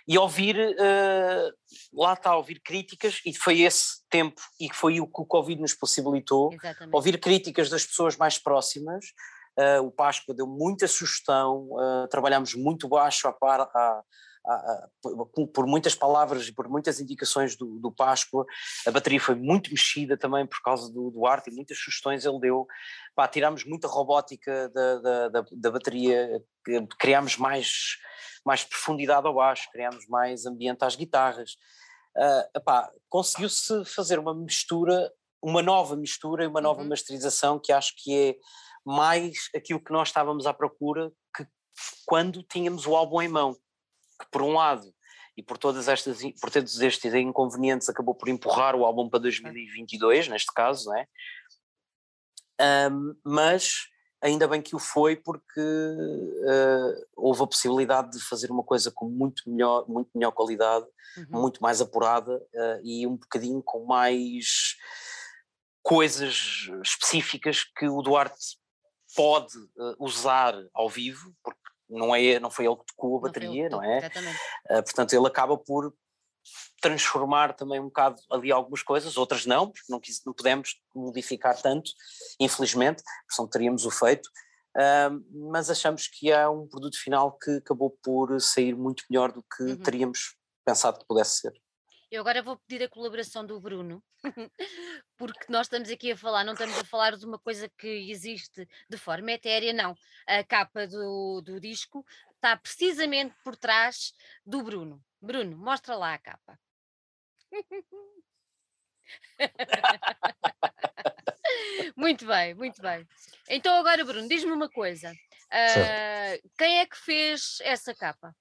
e, ouvir, eh, lá está, ouvir críticas, e foi esse tempo, e foi o que o Covid nos possibilitou, Exatamente. ouvir críticas das pessoas mais próximas. Uh, o Páscoa deu muita sugestão, uh, trabalhámos muito baixo a par, a- a- a- por, muitas palavras e por muitas indicações do, do Páscoa. A bateria foi muito mexida também por causa do, do arte e muitas sugestões ele deu. Pá, tirámos muita robótica da, da, da, da bateria, criámos mais, mais profundidade ao baixo, criámos mais ambiente às guitarras. Uh, conseguiu-se fazer uma mistura, uma nova mistura e uma nova Uhum. masterização que acho que é mais aquilo que nós estávamos à procura que quando tínhamos o álbum em mão, que por um lado e por todas estas por todos estes inconvenientes acabou por empurrar o álbum para 2022 neste caso, não é? Ahm, mas ainda bem que o foi porque ah, houve a possibilidade de fazer uma coisa com muito melhor, muito melhor qualidade Uhum. muito mais apurada eh, e um bocadinho com mais coisas específicas que o Duarte pode eh, usar ao vivo, porque não, é, não foi ele que tocou a bateria, não é? Eh, portanto, ele acaba por transformar também um bocado ali algumas coisas, outras não, porque não, quis, não pudemos modificar tanto, infelizmente, senão teríamos o feito. Ah, mas achamos que é um produto final que acabou por sair muito melhor do que Uhum. teríamos pensado que pudesse ser. Eu agora vou pedir a colaboração do Bruno, porque nós estamos aqui a falar, não estamos a falar de uma coisa que existe de forma etérea, não. A capa do, do disco está precisamente por trás do Bruno. Bruno, mostra lá a capa. muito bem, muito bem. Então agora, Bruno, diz-me uma coisa. ah, quem é que fez essa capa?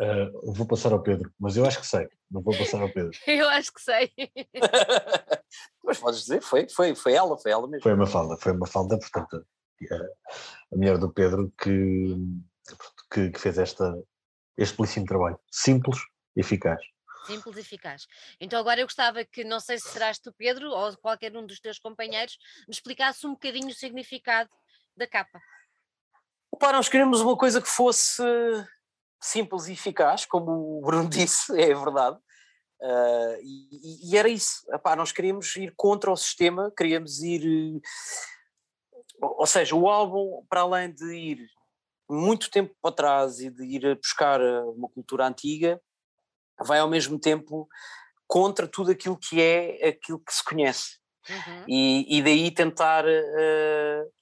Uh, vou passar ao Pedro, mas eu acho que sei. Não vou passar ao Pedro. eu acho que sei. mas podes dizer, foi, foi, foi ela, foi ela mesmo. Foi uma falda, foi uma falda, portanto, a mulher do Pedro que, que, que fez esta, este belíssimo trabalho. Simples, eficaz. Simples e eficaz. Então agora eu gostava que, não sei se serás tu, Pedro, ou qualquer um dos teus companheiros, me explicasse um bocadinho o significado da capa. Opa, nós queremos uma coisa que fosse simples e eficaz, como o Bruno disse, é verdade. Uh, e, e, era isso. Epá, nós queríamos ir contra o sistema, queríamos ir. Ou seja, o álbum, para além de ir muito tempo para trás e de ir buscar uma cultura antiga, vai ao mesmo tempo contra tudo aquilo que é aquilo que se conhece. Uhum. E, e, daí tentar uh,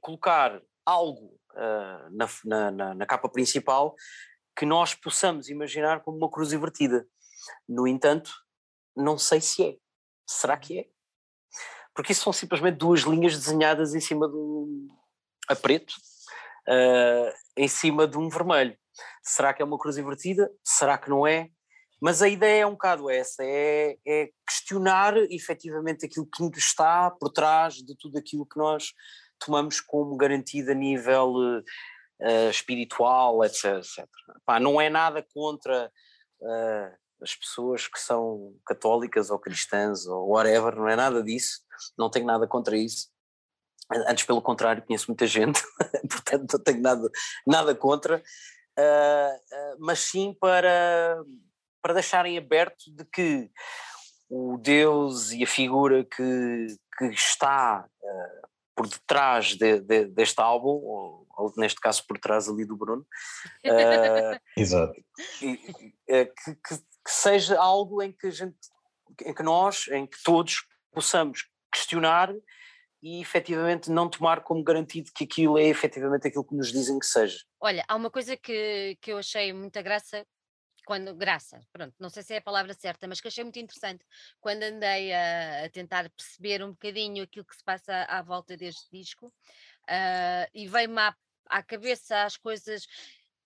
colocar algo uh, na, na, na, capa principal que nós possamos imaginar como uma cruz invertida. No entanto, não sei se é. Será que é? Porque isso são simplesmente duas linhas desenhadas em cima do. a preto, uh, em cima de um vermelho. Será que é uma cruz invertida? Será que não é? Mas a ideia é um bocado essa, é, é questionar efetivamente aquilo que está por trás de tudo aquilo que nós tomamos como garantido a nível uh, espiritual, etc. etc. Pá, não é nada contra uh, as pessoas que são católicas ou cristãs ou whatever, não é nada disso, não tenho nada contra isso. Antes, pelo contrário, conheço muita gente, portanto não tenho nada, nada contra, uh, mas sim para para deixarem aberto de que o Deus e a figura que, que está uh, por detrás de, de, deste álbum, ou, neste caso por trás ali do Bruno, uh, Exato. Que, que, que, seja algo em que a gente, em que nós, em que todos possamos questionar e efetivamente não tomar como garantido que aquilo é efetivamente aquilo que nos dizem que seja. Olha, há uma coisa que, que eu achei muita graça quando, graça, pronto, não sei se é a palavra certa, mas que achei muito interessante quando andei a, a tentar perceber um bocadinho aquilo que se passa à, à volta deste disco uh, e veio-me à, à cabeça as coisas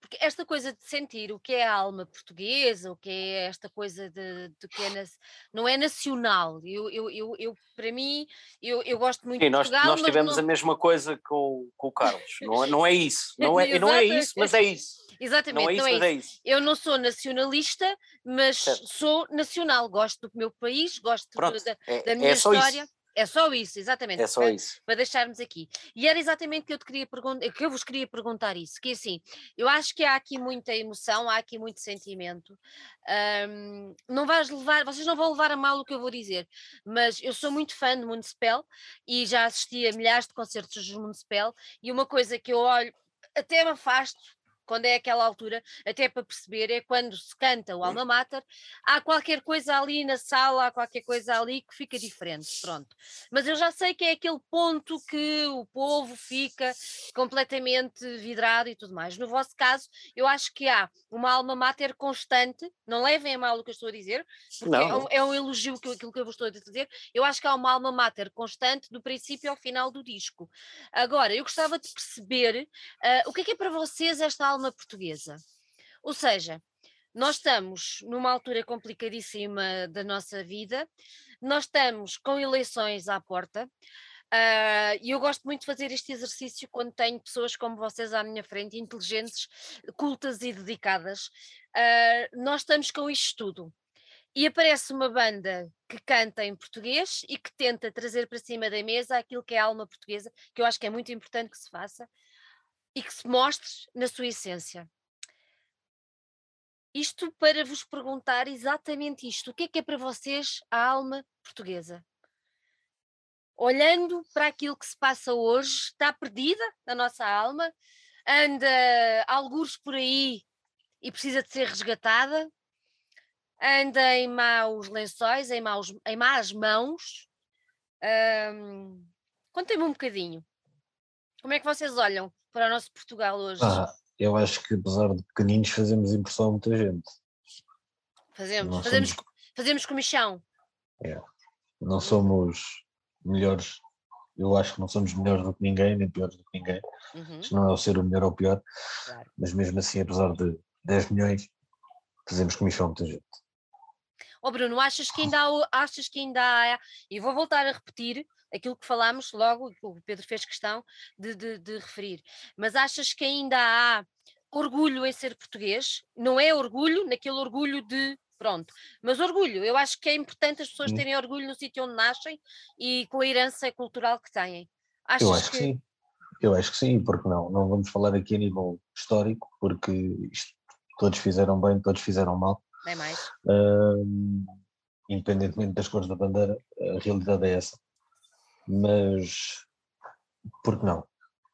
porque esta coisa de sentir o que é a alma portuguesa, o que é esta coisa de, de que é, não é nacional. Eu, eu, eu, eu, para mim, eu, eu gosto muito Sim, de Portugal. Nós, nós tivemos não... a mesma coisa com, com o Carlos. Não é, não é isso. Não é, não é isso, mas é isso. Exatamente, não é isso, não é isso. É eu não sou nacionalista, mas certo. sou nacional. Gosto do meu país, gosto Pronto, da, é, da, minha é história. Isso. É só isso, exatamente. É só para, isso. Para deixarmos aqui. E era exatamente que eu te queria perguntar, que eu vos queria perguntar isso, que assim, eu acho que há aqui muita emoção, há aqui muito sentimento. Um, não vais levar, vocês não vão levar a mal o que eu vou dizer, mas eu sou muito fã de Municipal e já assisti a milhares de concertos de Municipal e uma coisa que eu olho, até me afasto quando é aquela altura, até para perceber, é quando se canta o Alma Mater, há qualquer coisa ali na sala, há qualquer coisa ali que fica diferente, pronto. Mas eu já sei que é aquele ponto que o povo fica completamente vidrado e tudo mais. No vosso caso, eu acho que há uma Alma Mater constante, não levem a mal o que eu estou a dizer, porque é um, é um, elogio que, aquilo que eu vos estou a dizer, eu acho que há uma Alma Mater constante do princípio ao final do disco. Agora, eu gostava de perceber uh, o que é que é para vocês esta Alma alma portuguesa. Ou seja, nós estamos numa altura complicadíssima da nossa vida, nós estamos com eleições à porta. Uh, e eu gosto muito de fazer este exercício quando tenho pessoas como vocês à minha frente, inteligentes, cultas e dedicadas. Uh, nós estamos com isto tudo. E aparece uma banda que canta em português e que tenta trazer para cima da mesa aquilo que é a alma portuguesa, que eu acho que é muito importante que se faça, e que se mostre na sua essência. Isto para vos perguntar exatamente isto: o que é que é para vocês a alma portuguesa? Olhando para aquilo que se passa hoje, está perdida a nossa alma? Anda algures por aí e precisa de ser resgatada? Anda em maus lençóis, em, maus, em más mãos? Um, Contem-me um bocadinho. Como é que vocês olham para o nosso Portugal hoje? Ah, eu acho que apesar de pequeninos fazemos impressão a muita gente. Fazemos, fazemos, somos... fazemos comissão. É. Não somos melhores, eu acho que não somos melhores do que ninguém, nem piores do que ninguém. Uhum. Isto não é o ser o melhor ou o pior, claro. mas mesmo assim, apesar de 10 milhões, fazemos comissão a muita gente. Ó oh Bruno, achas que ainda há, achas que ainda há, e vou voltar a repetir aquilo que falámos logo, o Pedro fez questão de, de, de referir, mas achas que ainda há orgulho em ser português? Não é orgulho naquele orgulho de pronto. Mas orgulho, eu acho que é importante as pessoas terem orgulho no sítio onde nascem e com a herança cultural que têm. Achas eu acho que... que... sim. Eu acho que sim, porque não? Não vamos falar aqui a nível histórico, porque isto, todos fizeram bem, todos fizeram mal. Nem mais. Uh, independentemente das cores da bandeira, a realidade é essa. Mas, por que não?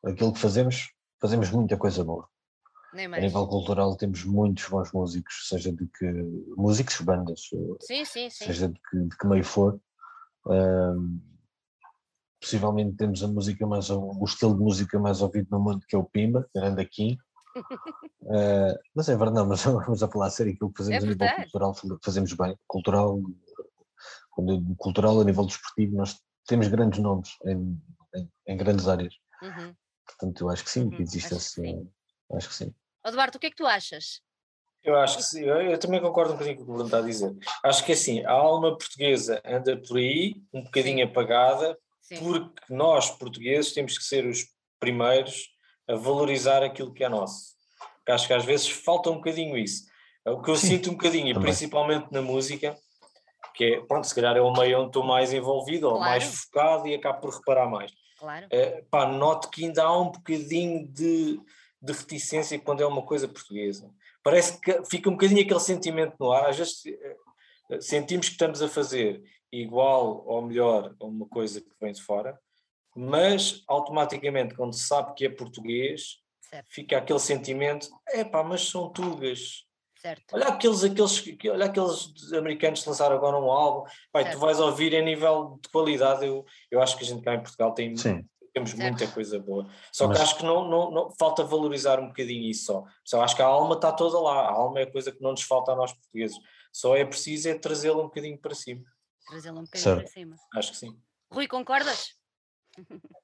Aquilo que fazemos, fazemos muita coisa boa. A nível cultural temos muitos bons músicos, seja de que músicos, bandas, sim, sim, sim. seja de que, de que meio for. Um, possivelmente temos a música mais o estilo de música mais ouvido no mundo que é o Pimba, grande aqui. uh, mas é verdade, mas vamos a falar a sério, aquilo que fazemos é a nível cultural fazemos bem. Cultural, quando cultural a nível desportivo, nós temos grandes nomes em, em, em grandes áreas. Uhum. Portanto, eu acho que sim, uhum. que existe acho esse. Que acho que sim. Eduardo, o que é que tu achas? Eu acho que sim, eu, eu também concordo um bocadinho com o que o Bruno está a dizer. Acho que assim, a alma portuguesa anda por aí, um bocadinho sim. apagada, sim. porque nós, portugueses, temos que ser os primeiros a valorizar aquilo que é nosso. Porque acho que às vezes falta um bocadinho isso. É o que eu sim. sinto um bocadinho, e principalmente na música, que é, pronto, se calhar é o meio onde estou mais envolvido, claro. ou mais focado e acabo por reparar mais. Claro. É, pá, noto que ainda há um bocadinho de de reticência quando é uma coisa portuguesa. Parece que fica um bocadinho aquele sentimento no ar, às vezes eh, sentimos que estamos a fazer igual ou melhor a uma coisa que vem de fora, mas automaticamente quando se sabe que é português, certo. fica aquele sentimento, é pá, mas são tugas. Certo. Olha aqueles, aqueles, olha aqueles americanos que lançaram agora um álbum, pai, tu vais ouvir em nível de qualidade, eu, eu acho que a gente cá em Portugal tem Sim temos certo. muita coisa boa. Só Mas... que acho que não, não, não, falta valorizar um bocadinho isso só. Só acho que a alma está toda lá. A alma é a coisa que não nos falta a nós portugueses. Só é preciso é trazê-la um bocadinho para cima. Trazê-la um bocadinho certo. para cima. Acho que sim. Rui, concordas?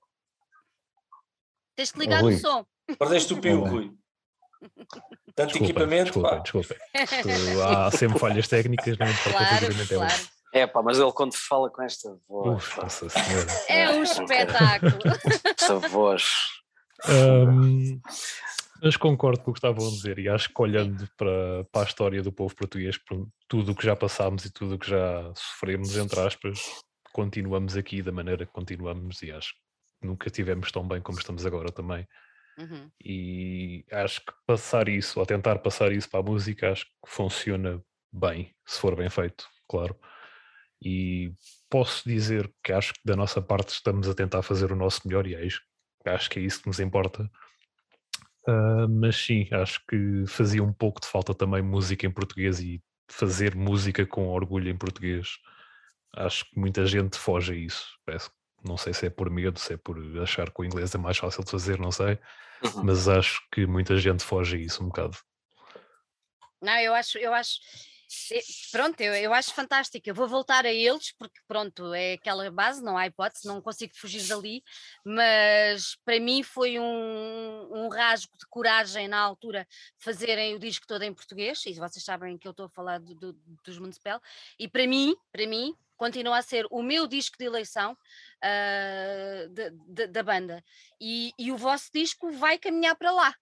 Tens que ligar o som. Perdeste o pio, Rui. Tanto desculpa, equipamento. Desculpa, desculpa. Há sempre falhas técnicas, não é? Claro, claro. É pá, mas ele quando fala com esta voz. Uf, nossa senhora. É um espetáculo. Essa voz. Um, mas concordo com o que estavam a dizer e acho que olhando para, para a história do povo português, por tudo o que já passámos e tudo o que já sofremos, entre aspas, continuamos aqui da maneira que continuamos e acho que nunca estivemos tão bem como estamos agora também. Uhum. E acho que passar isso, ou tentar passar isso para a música, acho que funciona bem, se for bem feito, claro e posso dizer que acho que da nossa parte estamos a tentar fazer o nosso melhor e é isso, acho que é isso que nos importa. Uh, mas sim, acho que fazia um pouco de falta também música em português e fazer música com orgulho em português. Acho que muita gente foge a isso. Parece, não sei se é por medo, se é por achar que o inglês é mais fácil de fazer, não sei. Uhum. Mas acho que muita gente foge a isso um bocado. Não, eu acho, eu acho, Pronto, eu, eu acho fantástico. Eu vou voltar a eles, porque pronto, é aquela base, não há hipótese, não consigo fugir dali, mas para mim foi um, um rasgo de coragem na altura fazerem o disco todo em português, e vocês sabem que eu estou a falar do, do, dos Municipal, e para mim, para mim, continua a ser o meu disco de eleição uh, de, de, da banda. E, e o vosso disco vai caminhar para lá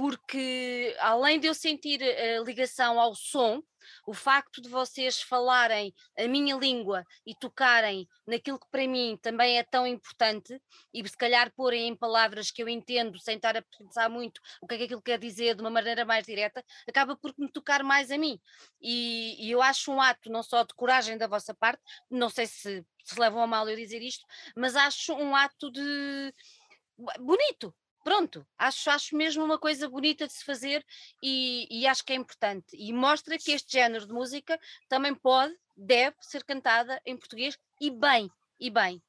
porque além de eu sentir a ligação ao som, o facto de vocês falarem a minha língua e tocarem naquilo que para mim também é tão importante e se calhar porem em palavras que eu entendo sem estar a pensar muito o que é que aquilo quer dizer de uma maneira mais direta, acaba por me tocar mais a mim. E, e eu acho um ato não só de coragem da vossa parte, não sei se se levam a mal eu dizer isto, mas acho um ato de bonito, pronto, acho, acho mesmo uma coisa bonita de se fazer e, e, acho que é importante. E mostra que este género de música também pode, deve ser cantada em português e bem, e bem.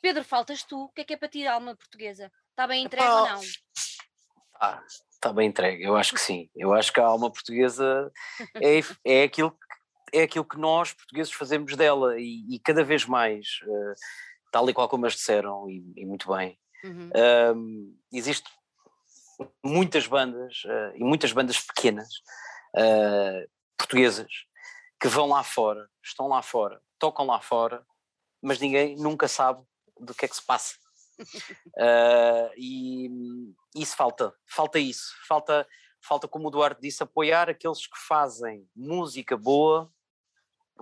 Pedro, faltas tu, o que é que é para ti a alma portuguesa? Está bem entregue ah, ou não? Ah, está bem entregue, eu acho que sim. Eu acho que a alma portuguesa é, é, aquilo, que, é aquilo que nós portugueses fazemos dela e, e cada vez mais, uh, tal e qual como eles disseram, e, e muito bem, Uhum. Um, existe muitas bandas uh, e muitas bandas pequenas uh, portuguesas que vão lá fora, estão lá fora, tocam lá fora, mas ninguém nunca sabe do que é que se passa. uh, e isso falta, falta isso, falta, falta, como o Duarte disse, apoiar aqueles que fazem música boa,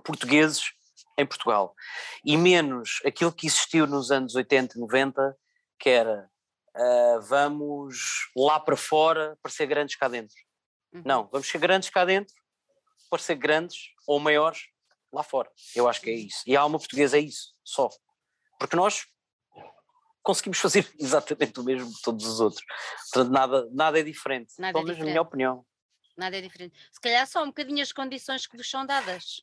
portugueses, em Portugal. E menos aquilo que existiu nos anos 80 e 90, que era uh, vamos lá para fora para ser grandes cá dentro. Uhum. Não, vamos ser grandes cá dentro para ser grandes ou maiores lá fora. Eu acho que é isso. E a alma portuguesa é isso, só. Porque nós conseguimos fazer exatamente o mesmo que todos os outros. Portanto, nada, nada é diferente. Nada Pelo é menos na minha opinião. Nada é diferente. Se calhar só um bocadinho as condições que vos são dadas.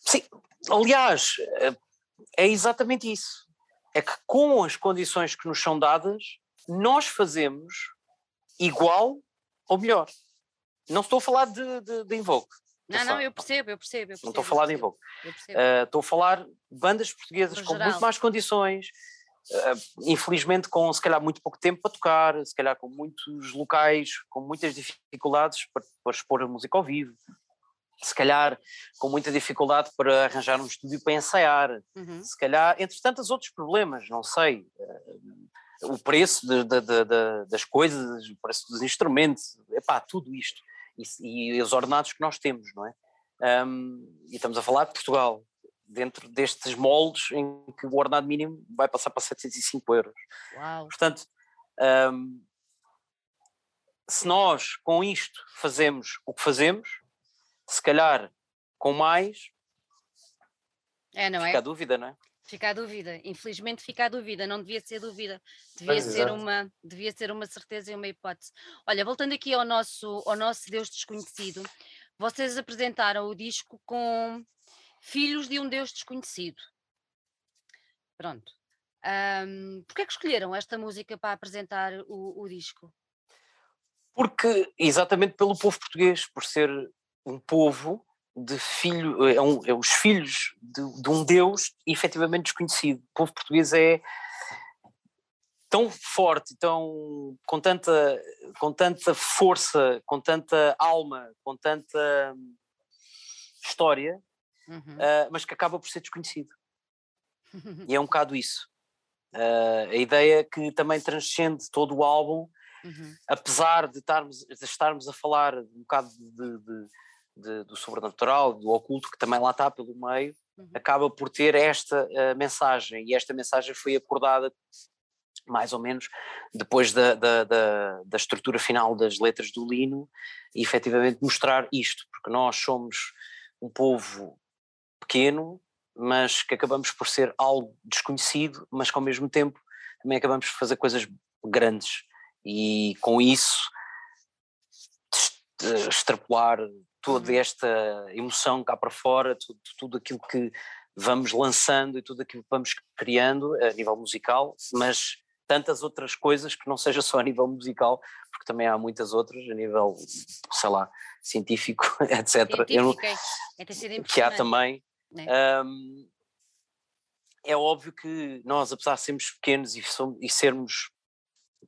Sim, aliás, eh, é exatamente isso. É que com as condições que nos são dadas, nós fazemos igual ou melhor. Não estou a falar de, de, de. Não, não, eu percebo, eu percebo. Eu percebo não estou a falar de Invoke. Uh, estou a falar de bandas portuguesas no com geral. muito mais condições, uh, infelizmente com se calhar muito pouco tempo para tocar, se calhar com muitos locais, com muitas dificuldades para, para expor a música ao vivo, se calhar com muita dificuldade para arranjar um estúdio para ensaiar, uhum. se calhar, entre tantos outros problemas, não sei, uh, o preço de, de, de, das coisas, o preço dos instrumentos, epá, tudo isto, e, e os ordenados que nós temos, não é? Um, e estamos a falar de Portugal, dentro destes moldes em que o ordenado mínimo vai passar para 705 euros. Uau. Portanto, um, se nós com isto fazemos o que fazemos, se calhar com mais. É, não fica é? a dúvida, não é? Fica a dúvida, infelizmente fica a dúvida, não devia ser dúvida, devia ser uma, devia ser uma certeza e uma hipótese. Olha, voltando aqui ao nosso, ao nosso Deus desconhecido, vocês apresentaram o disco com Filhos de um Deus Desconhecido. Pronto. Um, Porquê é que escolheram esta música para apresentar o, o disco? Porque, exatamente pelo povo português, por ser um povo de filho, é, um, é os filhos de, de, um Deus efetivamente desconhecido. O povo português é tão forte, tão, com, tanta, com tanta força, com tanta alma, com tanta história, uhum. uh, mas que acaba por ser desconhecido. e é um bocado isso. Uh, a ideia que também transcende todo o álbum, uhum. apesar de estarmos, de estarmos a falar um bocado de, de de, do sobrenatural, do oculto, que também lá está pelo meio, uhum. acaba por ter esta uh, mensagem. E esta mensagem foi acordada mais ou menos depois da, da, da, da, estrutura final das letras do Lino e efetivamente mostrar isto, porque nós somos um povo pequeno, mas que acabamos por ser algo desconhecido, mas que ao mesmo tempo também acabamos por fazer coisas grandes e com isso extrapolar toda uhum. esta emoção cá para fora, tudo, tudo aquilo que vamos lançando e tudo aquilo que vamos criando a nível musical, mas tantas outras coisas que não seja só a nível musical, porque também há muitas outras a nível, sei lá, científico, etc. Científico, é que há também. É? Um, é óbvio que nós, apesar de sermos pequenos e, somos, e sermos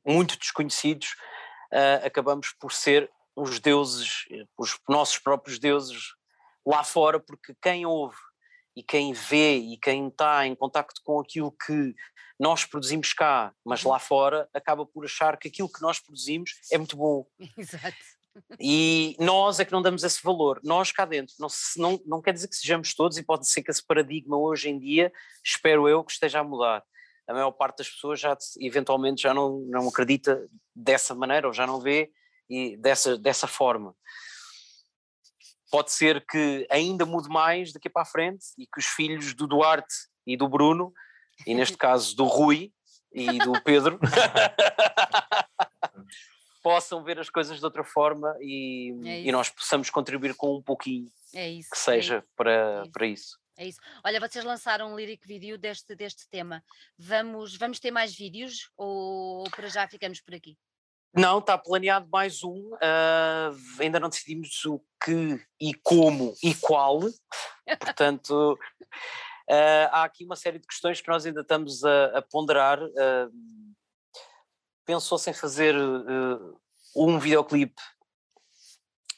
muito desconhecidos, uh, acabamos por ser os deuses, os nossos próprios deuses lá fora, porque quem ouve e quem vê e quem está em contacto com aquilo que nós produzimos cá, mas lá fora, acaba por achar que aquilo que nós produzimos é muito bom. Exato. E nós é que não damos esse valor, nós cá dentro. Não, não, não quer dizer que sejamos todos, e pode ser que esse paradigma hoje em dia, espero eu, que esteja a mudar. A maior parte das pessoas já eventualmente já não, não acredita dessa maneira, ou já não vê, e dessa, dessa forma. Pode ser que ainda mude mais daqui para a frente e que os filhos do Duarte e do Bruno, e neste caso do Rui e do Pedro, possam ver as coisas de outra forma e, é e, nós possamos contribuir com um pouquinho é isso, que seja é para, é para isso. É isso. Olha, vocês lançaram um lyric video deste, deste tema. Vamos, vamos ter mais vídeos ou, ou para já ficamos por aqui? Não, está planeado mais um. Uh, ainda não decidimos o que e como e qual. Portanto, uh, há aqui uma série de questões que nós ainda estamos a, a ponderar. Uh, Pensou-se em fazer um videoclipe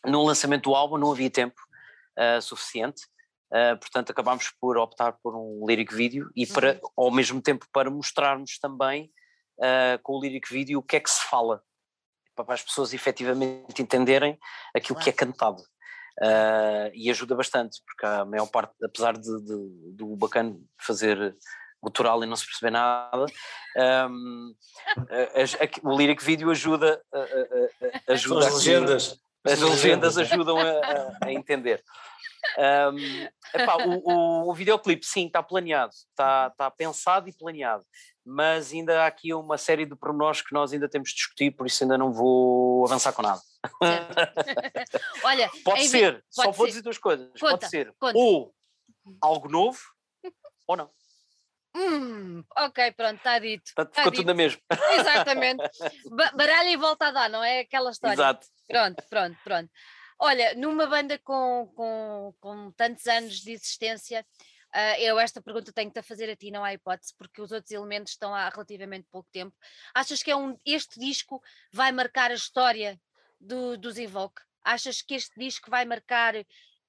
no lançamento do álbum, não havia tempo. suficiente. Portanto, acabámos por optar por um lyric video e para, uhum. ao mesmo tempo para mostrarmos também uh, com o lyric video o que é que se fala, para as pessoas efetivamente entenderem aquilo que é cantado. Uh, e ajuda bastante, porque a maior parte, apesar de, de, do bacana fazer gutural e não se perceber nada, um, a, a, o lyric video ajuda, ajuda as legendas. As legendas ajudam a, a entender. Um, epá, o, o, o videoclipe, sim, está planeado, está, está pensado e planeado, mas ainda há aqui uma série de pormenores que nós ainda temos de discutir, por isso ainda não vou avançar com nada. Olha, pode ser, pode só ser. vou dizer duas coisas: conta, pode ser conta. ou algo novo ou não. Hum, ok, pronto, está dito. Tá, ficou tudo na mesma. Exatamente. Baralha e volta a dar, não é aquela história? Exato. Pronto, pronto, pronto. Olha, numa banda com, com, com tantos anos de existência, uh, eu esta pergunta tenho-te a fazer a ti, não há hipótese, porque os outros elementos estão há relativamente pouco tempo. Achas que é um, este disco vai marcar a história do, dos Invoke? Achas que este disco vai marcar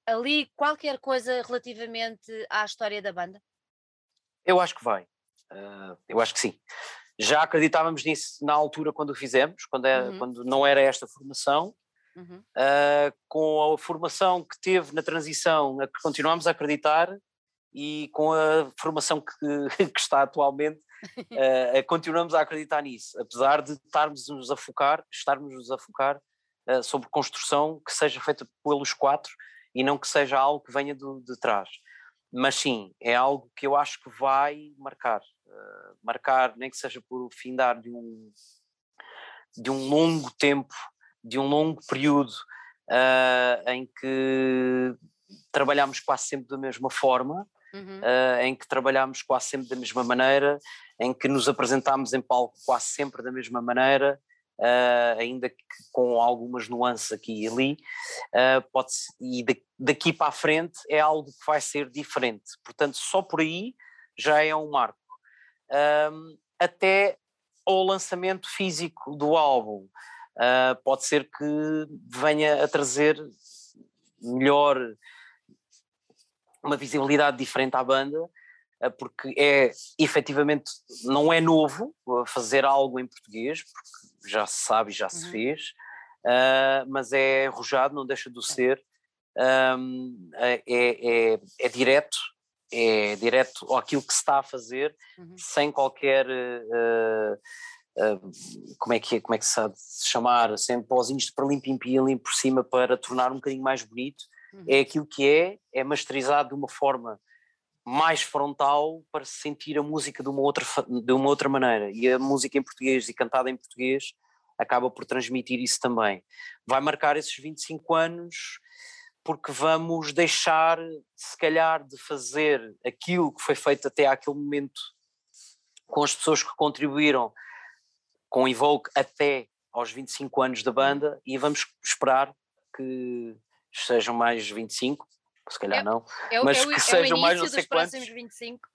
ali qualquer coisa relativamente à história da banda? Eu acho que vai. Uh, eu acho que sim. Já acreditávamos nisso na altura quando o fizemos, quando, é, uhum. quando não era esta formação. Uhum. Uh, com a formação que teve na transição, a que continuamos a acreditar, e com a formação que, que está atualmente, uh, continuamos a acreditar nisso, apesar de estarmos nos a focar, estarmos a focar uh, sobre construção que seja feita pelos quatro e não que seja algo que venha do, de trás. Mas sim, é algo que eu acho que vai marcar, uh, marcar, nem que seja por findar de um, de um longo tempo, de um longo período uh, em que trabalhamos quase sempre da mesma forma, uhum. uh, em que trabalhamos quase sempre da mesma maneira, em que nos apresentamos em palco quase sempre da mesma maneira, uh, ainda que com algumas nuances aqui e ali, uh, pode e daqui para a frente é algo que vai ser diferente. Portanto, só por aí já é um marco. Um, até ao lançamento físico do álbum, uh, pode ser que venha a trazer melhor uma visibilidade diferente à banda, porque é efetivamente não é novo fazer algo em português, porque já se sabe e já se uhum. fez, uh, mas é arrojado, não deixa de ser, um, é, é, é, direto, é direto àquilo que se está a fazer, uhum. sem qualquer. Uh, como, é que é, como é que se, se chamar, sem pozinhos de perlim-pim-pim por cima para tornar um bocadinho mais bonito, é aquilo que é, é masterizado de uma forma mais frontal para sentir a música de uma outra, de uma outra maneira. E a música em português e cantada em português acaba por transmitir isso também. Vai marcar esses 25 anos porque vamos deixar, se calhar, de fazer aquilo que foi feito até àquele momento com as pessoas que contribuíram com o Evoke até aos 25 anos da banda e vamos esperar que sejam mais 25 se calhar não, eu, mas eu, que sejam mais não sei quantos. 25.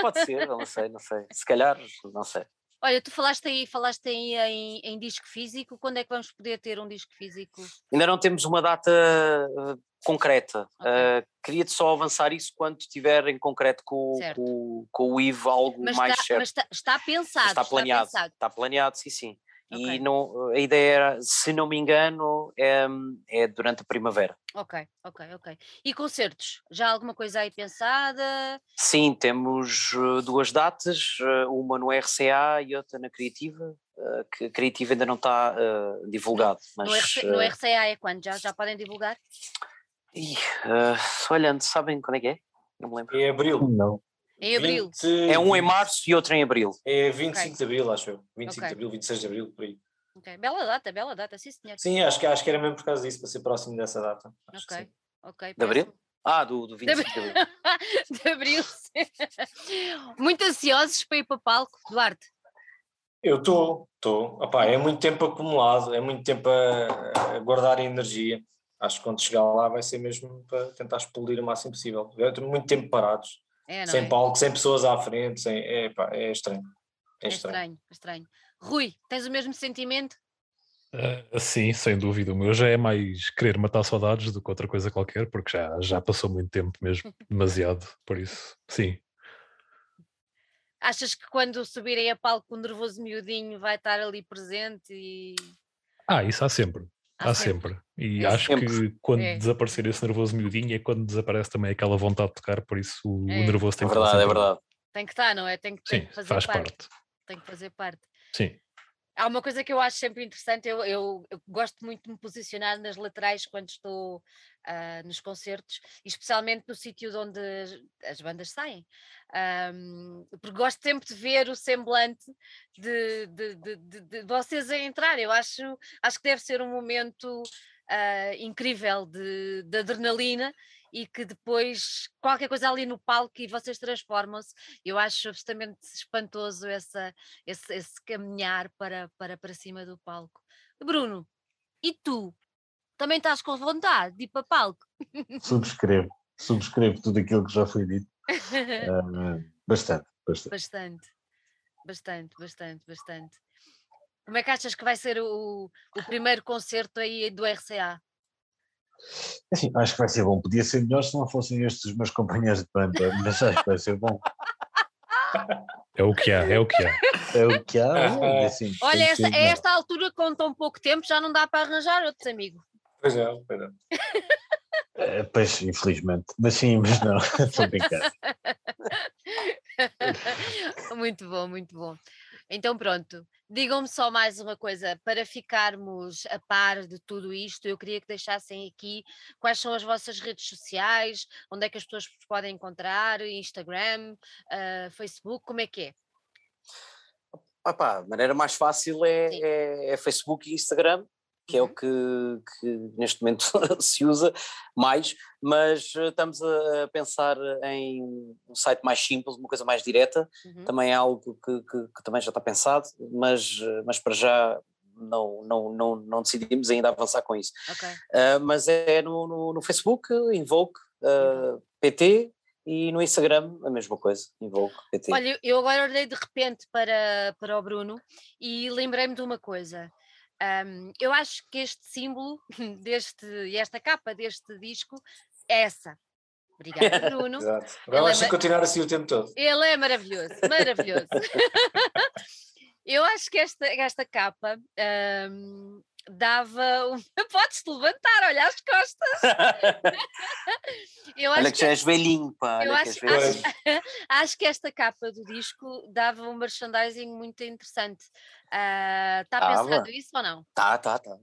pode ser, não sei, não sei. Se calhar, não sei. Olha, tu falaste aí, falaste aí em, em, disco físico, quando é que vamos poder ter um disco físico? Ainda não temos uma data uh, concreta. Okay. Uh, Queria-te só avançar isso quando estiver em concreto com, com, com o Ivo algo mas mais está, certo. Mas está, está pensado. Está planeado, está, pensado. está planeado, sim, sim. Okay. E não, a ideia era, se não me engano, é, é durante a primavera. Ok, ok, ok. E concertos? Já há alguma coisa aí pensada? Sim, temos uh, duas datas, uh, uma no RCA e outra na Criativa, uh, que a Criativa ainda não está uh, divulgado. Mas, no, RC, no, RCA é quando? Já, já podem divulgar? Ih, olhando, sabem quando é que é? Não me lembro. Em abril. Não. Em abril. 20, é um em março e outro em abril. É 25 okay. de abril, acho eu. 25 okay. de abril, 26 de abril, por aí. Ok, bela data, bela data, sim senhor. Sim, acho que, acho que era mesmo por causa disso, para ser próximo dessa data. Acho ok, ok. De abril? Ah, do, do 25 de abril. de abril, Muito ansiosos para ir para o palco, Duarte? Eu estou, estou. É muito tempo acumulado, é muito tempo a, a guardar energia. Acho que quando chegar lá vai ser mesmo para tentar explodir o máximo possível. Eu tenho muito tempo parados é, sem é? palco, sem pessoas à frente, sem, é, pá, é estranho. É, é estranho. é estranho, é estranho. Rui, tens o mesmo sentimento? Uh, sim, sem dúvida. O meu já é mais querer matar saudades do que outra coisa qualquer, porque já, já passou muito tempo mesmo, demasiado, por isso, sim. Achas que quando subirem a palco o nervoso miudinho vai estar ali presente e. Ah, isso há sempre. Há, há sempre. sempre. E é acho sempre. que quando é. desaparecer esse nervoso miudinho é quando desaparece também aquela vontade de tocar, por isso o, é. o nervoso tem é verdade, que É verdade, Tem que estar, não é? Tem que, tem Sim, que fazer faz parte. parte. Tem que fazer parte. Sim. Há uma coisa que eu acho sempre interessante, eu, eu, eu gosto muito de me posicionar nas laterais quando estou uh, nos concertos, especialmente no sítio onde as bandas saem. Um, porque gosto sempre de ver o semblante de, de, de, de, vocês a entrar. Eu acho, acho que deve ser um momento uh, incrível de, de adrenalina e que depois qualquer coisa ali no palco e vocês transformam-se. Eu acho absolutamente espantoso essa, esse, esse caminhar para, para, para cima do palco. Bruno, e tu? Também estás com vontade de ir para palco? Subscrevo, subscrevo tudo aquilo que já foi dito. Uh, bastante, bastante. Bastante, bastante, bastante, bastante. Como é que achas que vai ser o, o primeiro concerto aí do RCA? Assim, acho que vai ser bom. Podia ser melhor se não fossem estes os meus companheiros de banda, mas acho que vai ser bom. É o que há, é o que há. É o que há. É assim, Olha, esta, a esta altura, com tão pouco tempo, já não dá para arranjar outros amigos. Pois é, pois é. É pois, infelizmente. Mas sim, mas não, estou brincar. muito bom, muito bom. Então pronto, digam-me só mais uma coisa, para ficarmos a par de tudo isto, eu queria que deixassem aqui quais são as vossas redes sociais, onde é que as pessoas vos podem encontrar, Instagram, uh, Facebook, como é que é? Opa, a maneira mais fácil é, é, é Facebook e Instagram, que é o uhum. que, que, neste momento se usa mais, mas eh, estamos a pensar em um site mais simples, uma coisa mais direta, uhum. também é algo que, que, que, também já está pensado, mas, eh, mas para já não, não, não, não decidimos ainda avançar com isso. Okay. Uh, mas é no, no, no Facebook, Invoke uh, uhum. PT, e no Instagram a mesma coisa, Invoke PT. Olha, eu agora olhei de repente para, para o Bruno e lembrei-me de uma coisa. Um, eu acho que este símbolo deste, e esta capa deste disco é essa. Obrigada, Bruno. Exato. Agora é continuar assim o tempo todo. Ele é maravilhoso, maravilhoso. eu acho que esta, esta capa um, dava um... Podes-te levantar, olha as costas. eu olha que, já és velhinho, pá. Eu acho, acho, acho, que esta capa do disco dava um merchandising muito interessante. Está uh, ah, pensado isso ou não? Tá, tá, tá.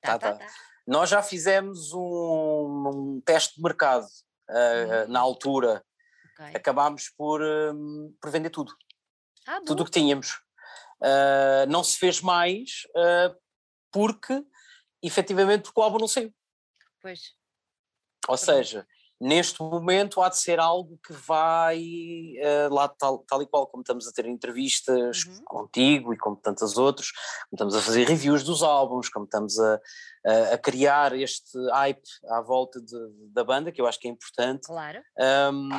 Tá, tá, tá. tá. Nós já fizemos um, um teste de mercado uh, na altura. Okay. Acabámos por, um, por vender tudo. Ah, tudo o que tínhamos. Uh, não se fez mais porque, efetivamente, porque o álbum não saiu. Pois. Ou seja, neste momento há de ser algo que vai uh, lá tal, tal e qual como estamos a ter entrevistas uhum. contigo e como tantas outras, como estamos a fazer reviews dos álbuns, como estamos a, a, a criar este hype à volta de, da banda, que eu acho que é importante. Claro. Um,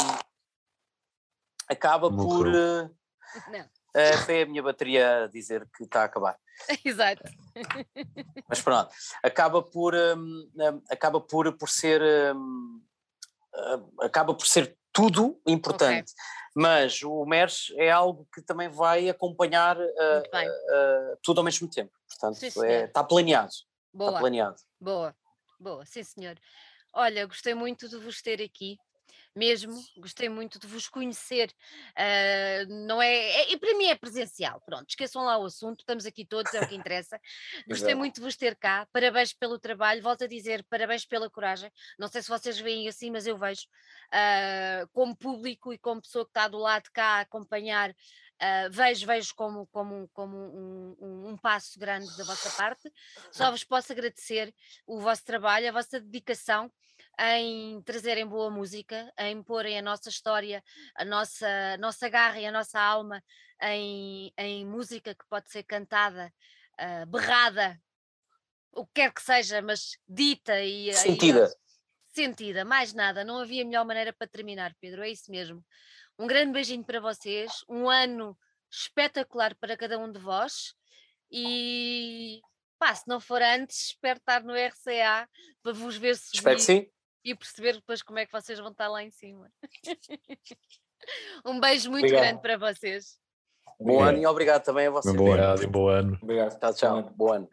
acaba Muito por. Uh, Não. Uh, foi a minha bateria a dizer que está a acabar. Exato. Mas pronto, acaba por, um, um, acaba por, por ser. Um, uh, acaba por ser tudo importante. Okay. Mas o MERS é algo que também vai acompanhar uh, uh, tudo ao mesmo tempo. Portanto, sim, é, está planeado. Boa. Está planeado. Boa, boa, sim senhor. Olha, gostei muito de vos ter aqui mesmo, gostei muito de vos conhecer. Uh, não é, é, e para mim é presencial. Pronto, esqueçam lá o assunto, estamos aqui todos, é o que interessa. gostei muito de vos ter cá, parabéns pelo trabalho, volto a dizer, parabéns pela coragem. Não sei se vocês veem assim, mas eu vejo uh, como público e como pessoa que está do lado de cá a acompanhar. Uh, vejo, vejo como, como, como um, um, um, passo grande da vossa parte. Só vos posso agradecer o vosso trabalho, a vossa dedicação em trazerem boa música, em porem a nossa história, a nossa, nossa garra e a nossa alma em, em música que pode ser cantada, uh, berrada, o que quer que seja, mas dita e sentida. E, sentida, mais nada. Não havia melhor maneira para terminar, Pedro, é isso mesmo. Um grande beijinho para vocês, um ano espetacular para cada um de vós e Pá, se não for antes, espero estar no RCA para vos ver subir Espero que sim. E perceber depois como é que vocês vão estar lá em cima. um beijo muito Obrigado. grande para vocês. Bom ano e obrigado também a vocês. Bom ano. Obrigado e bom ano. Obrigado. Tchau, tchau. Bom ano.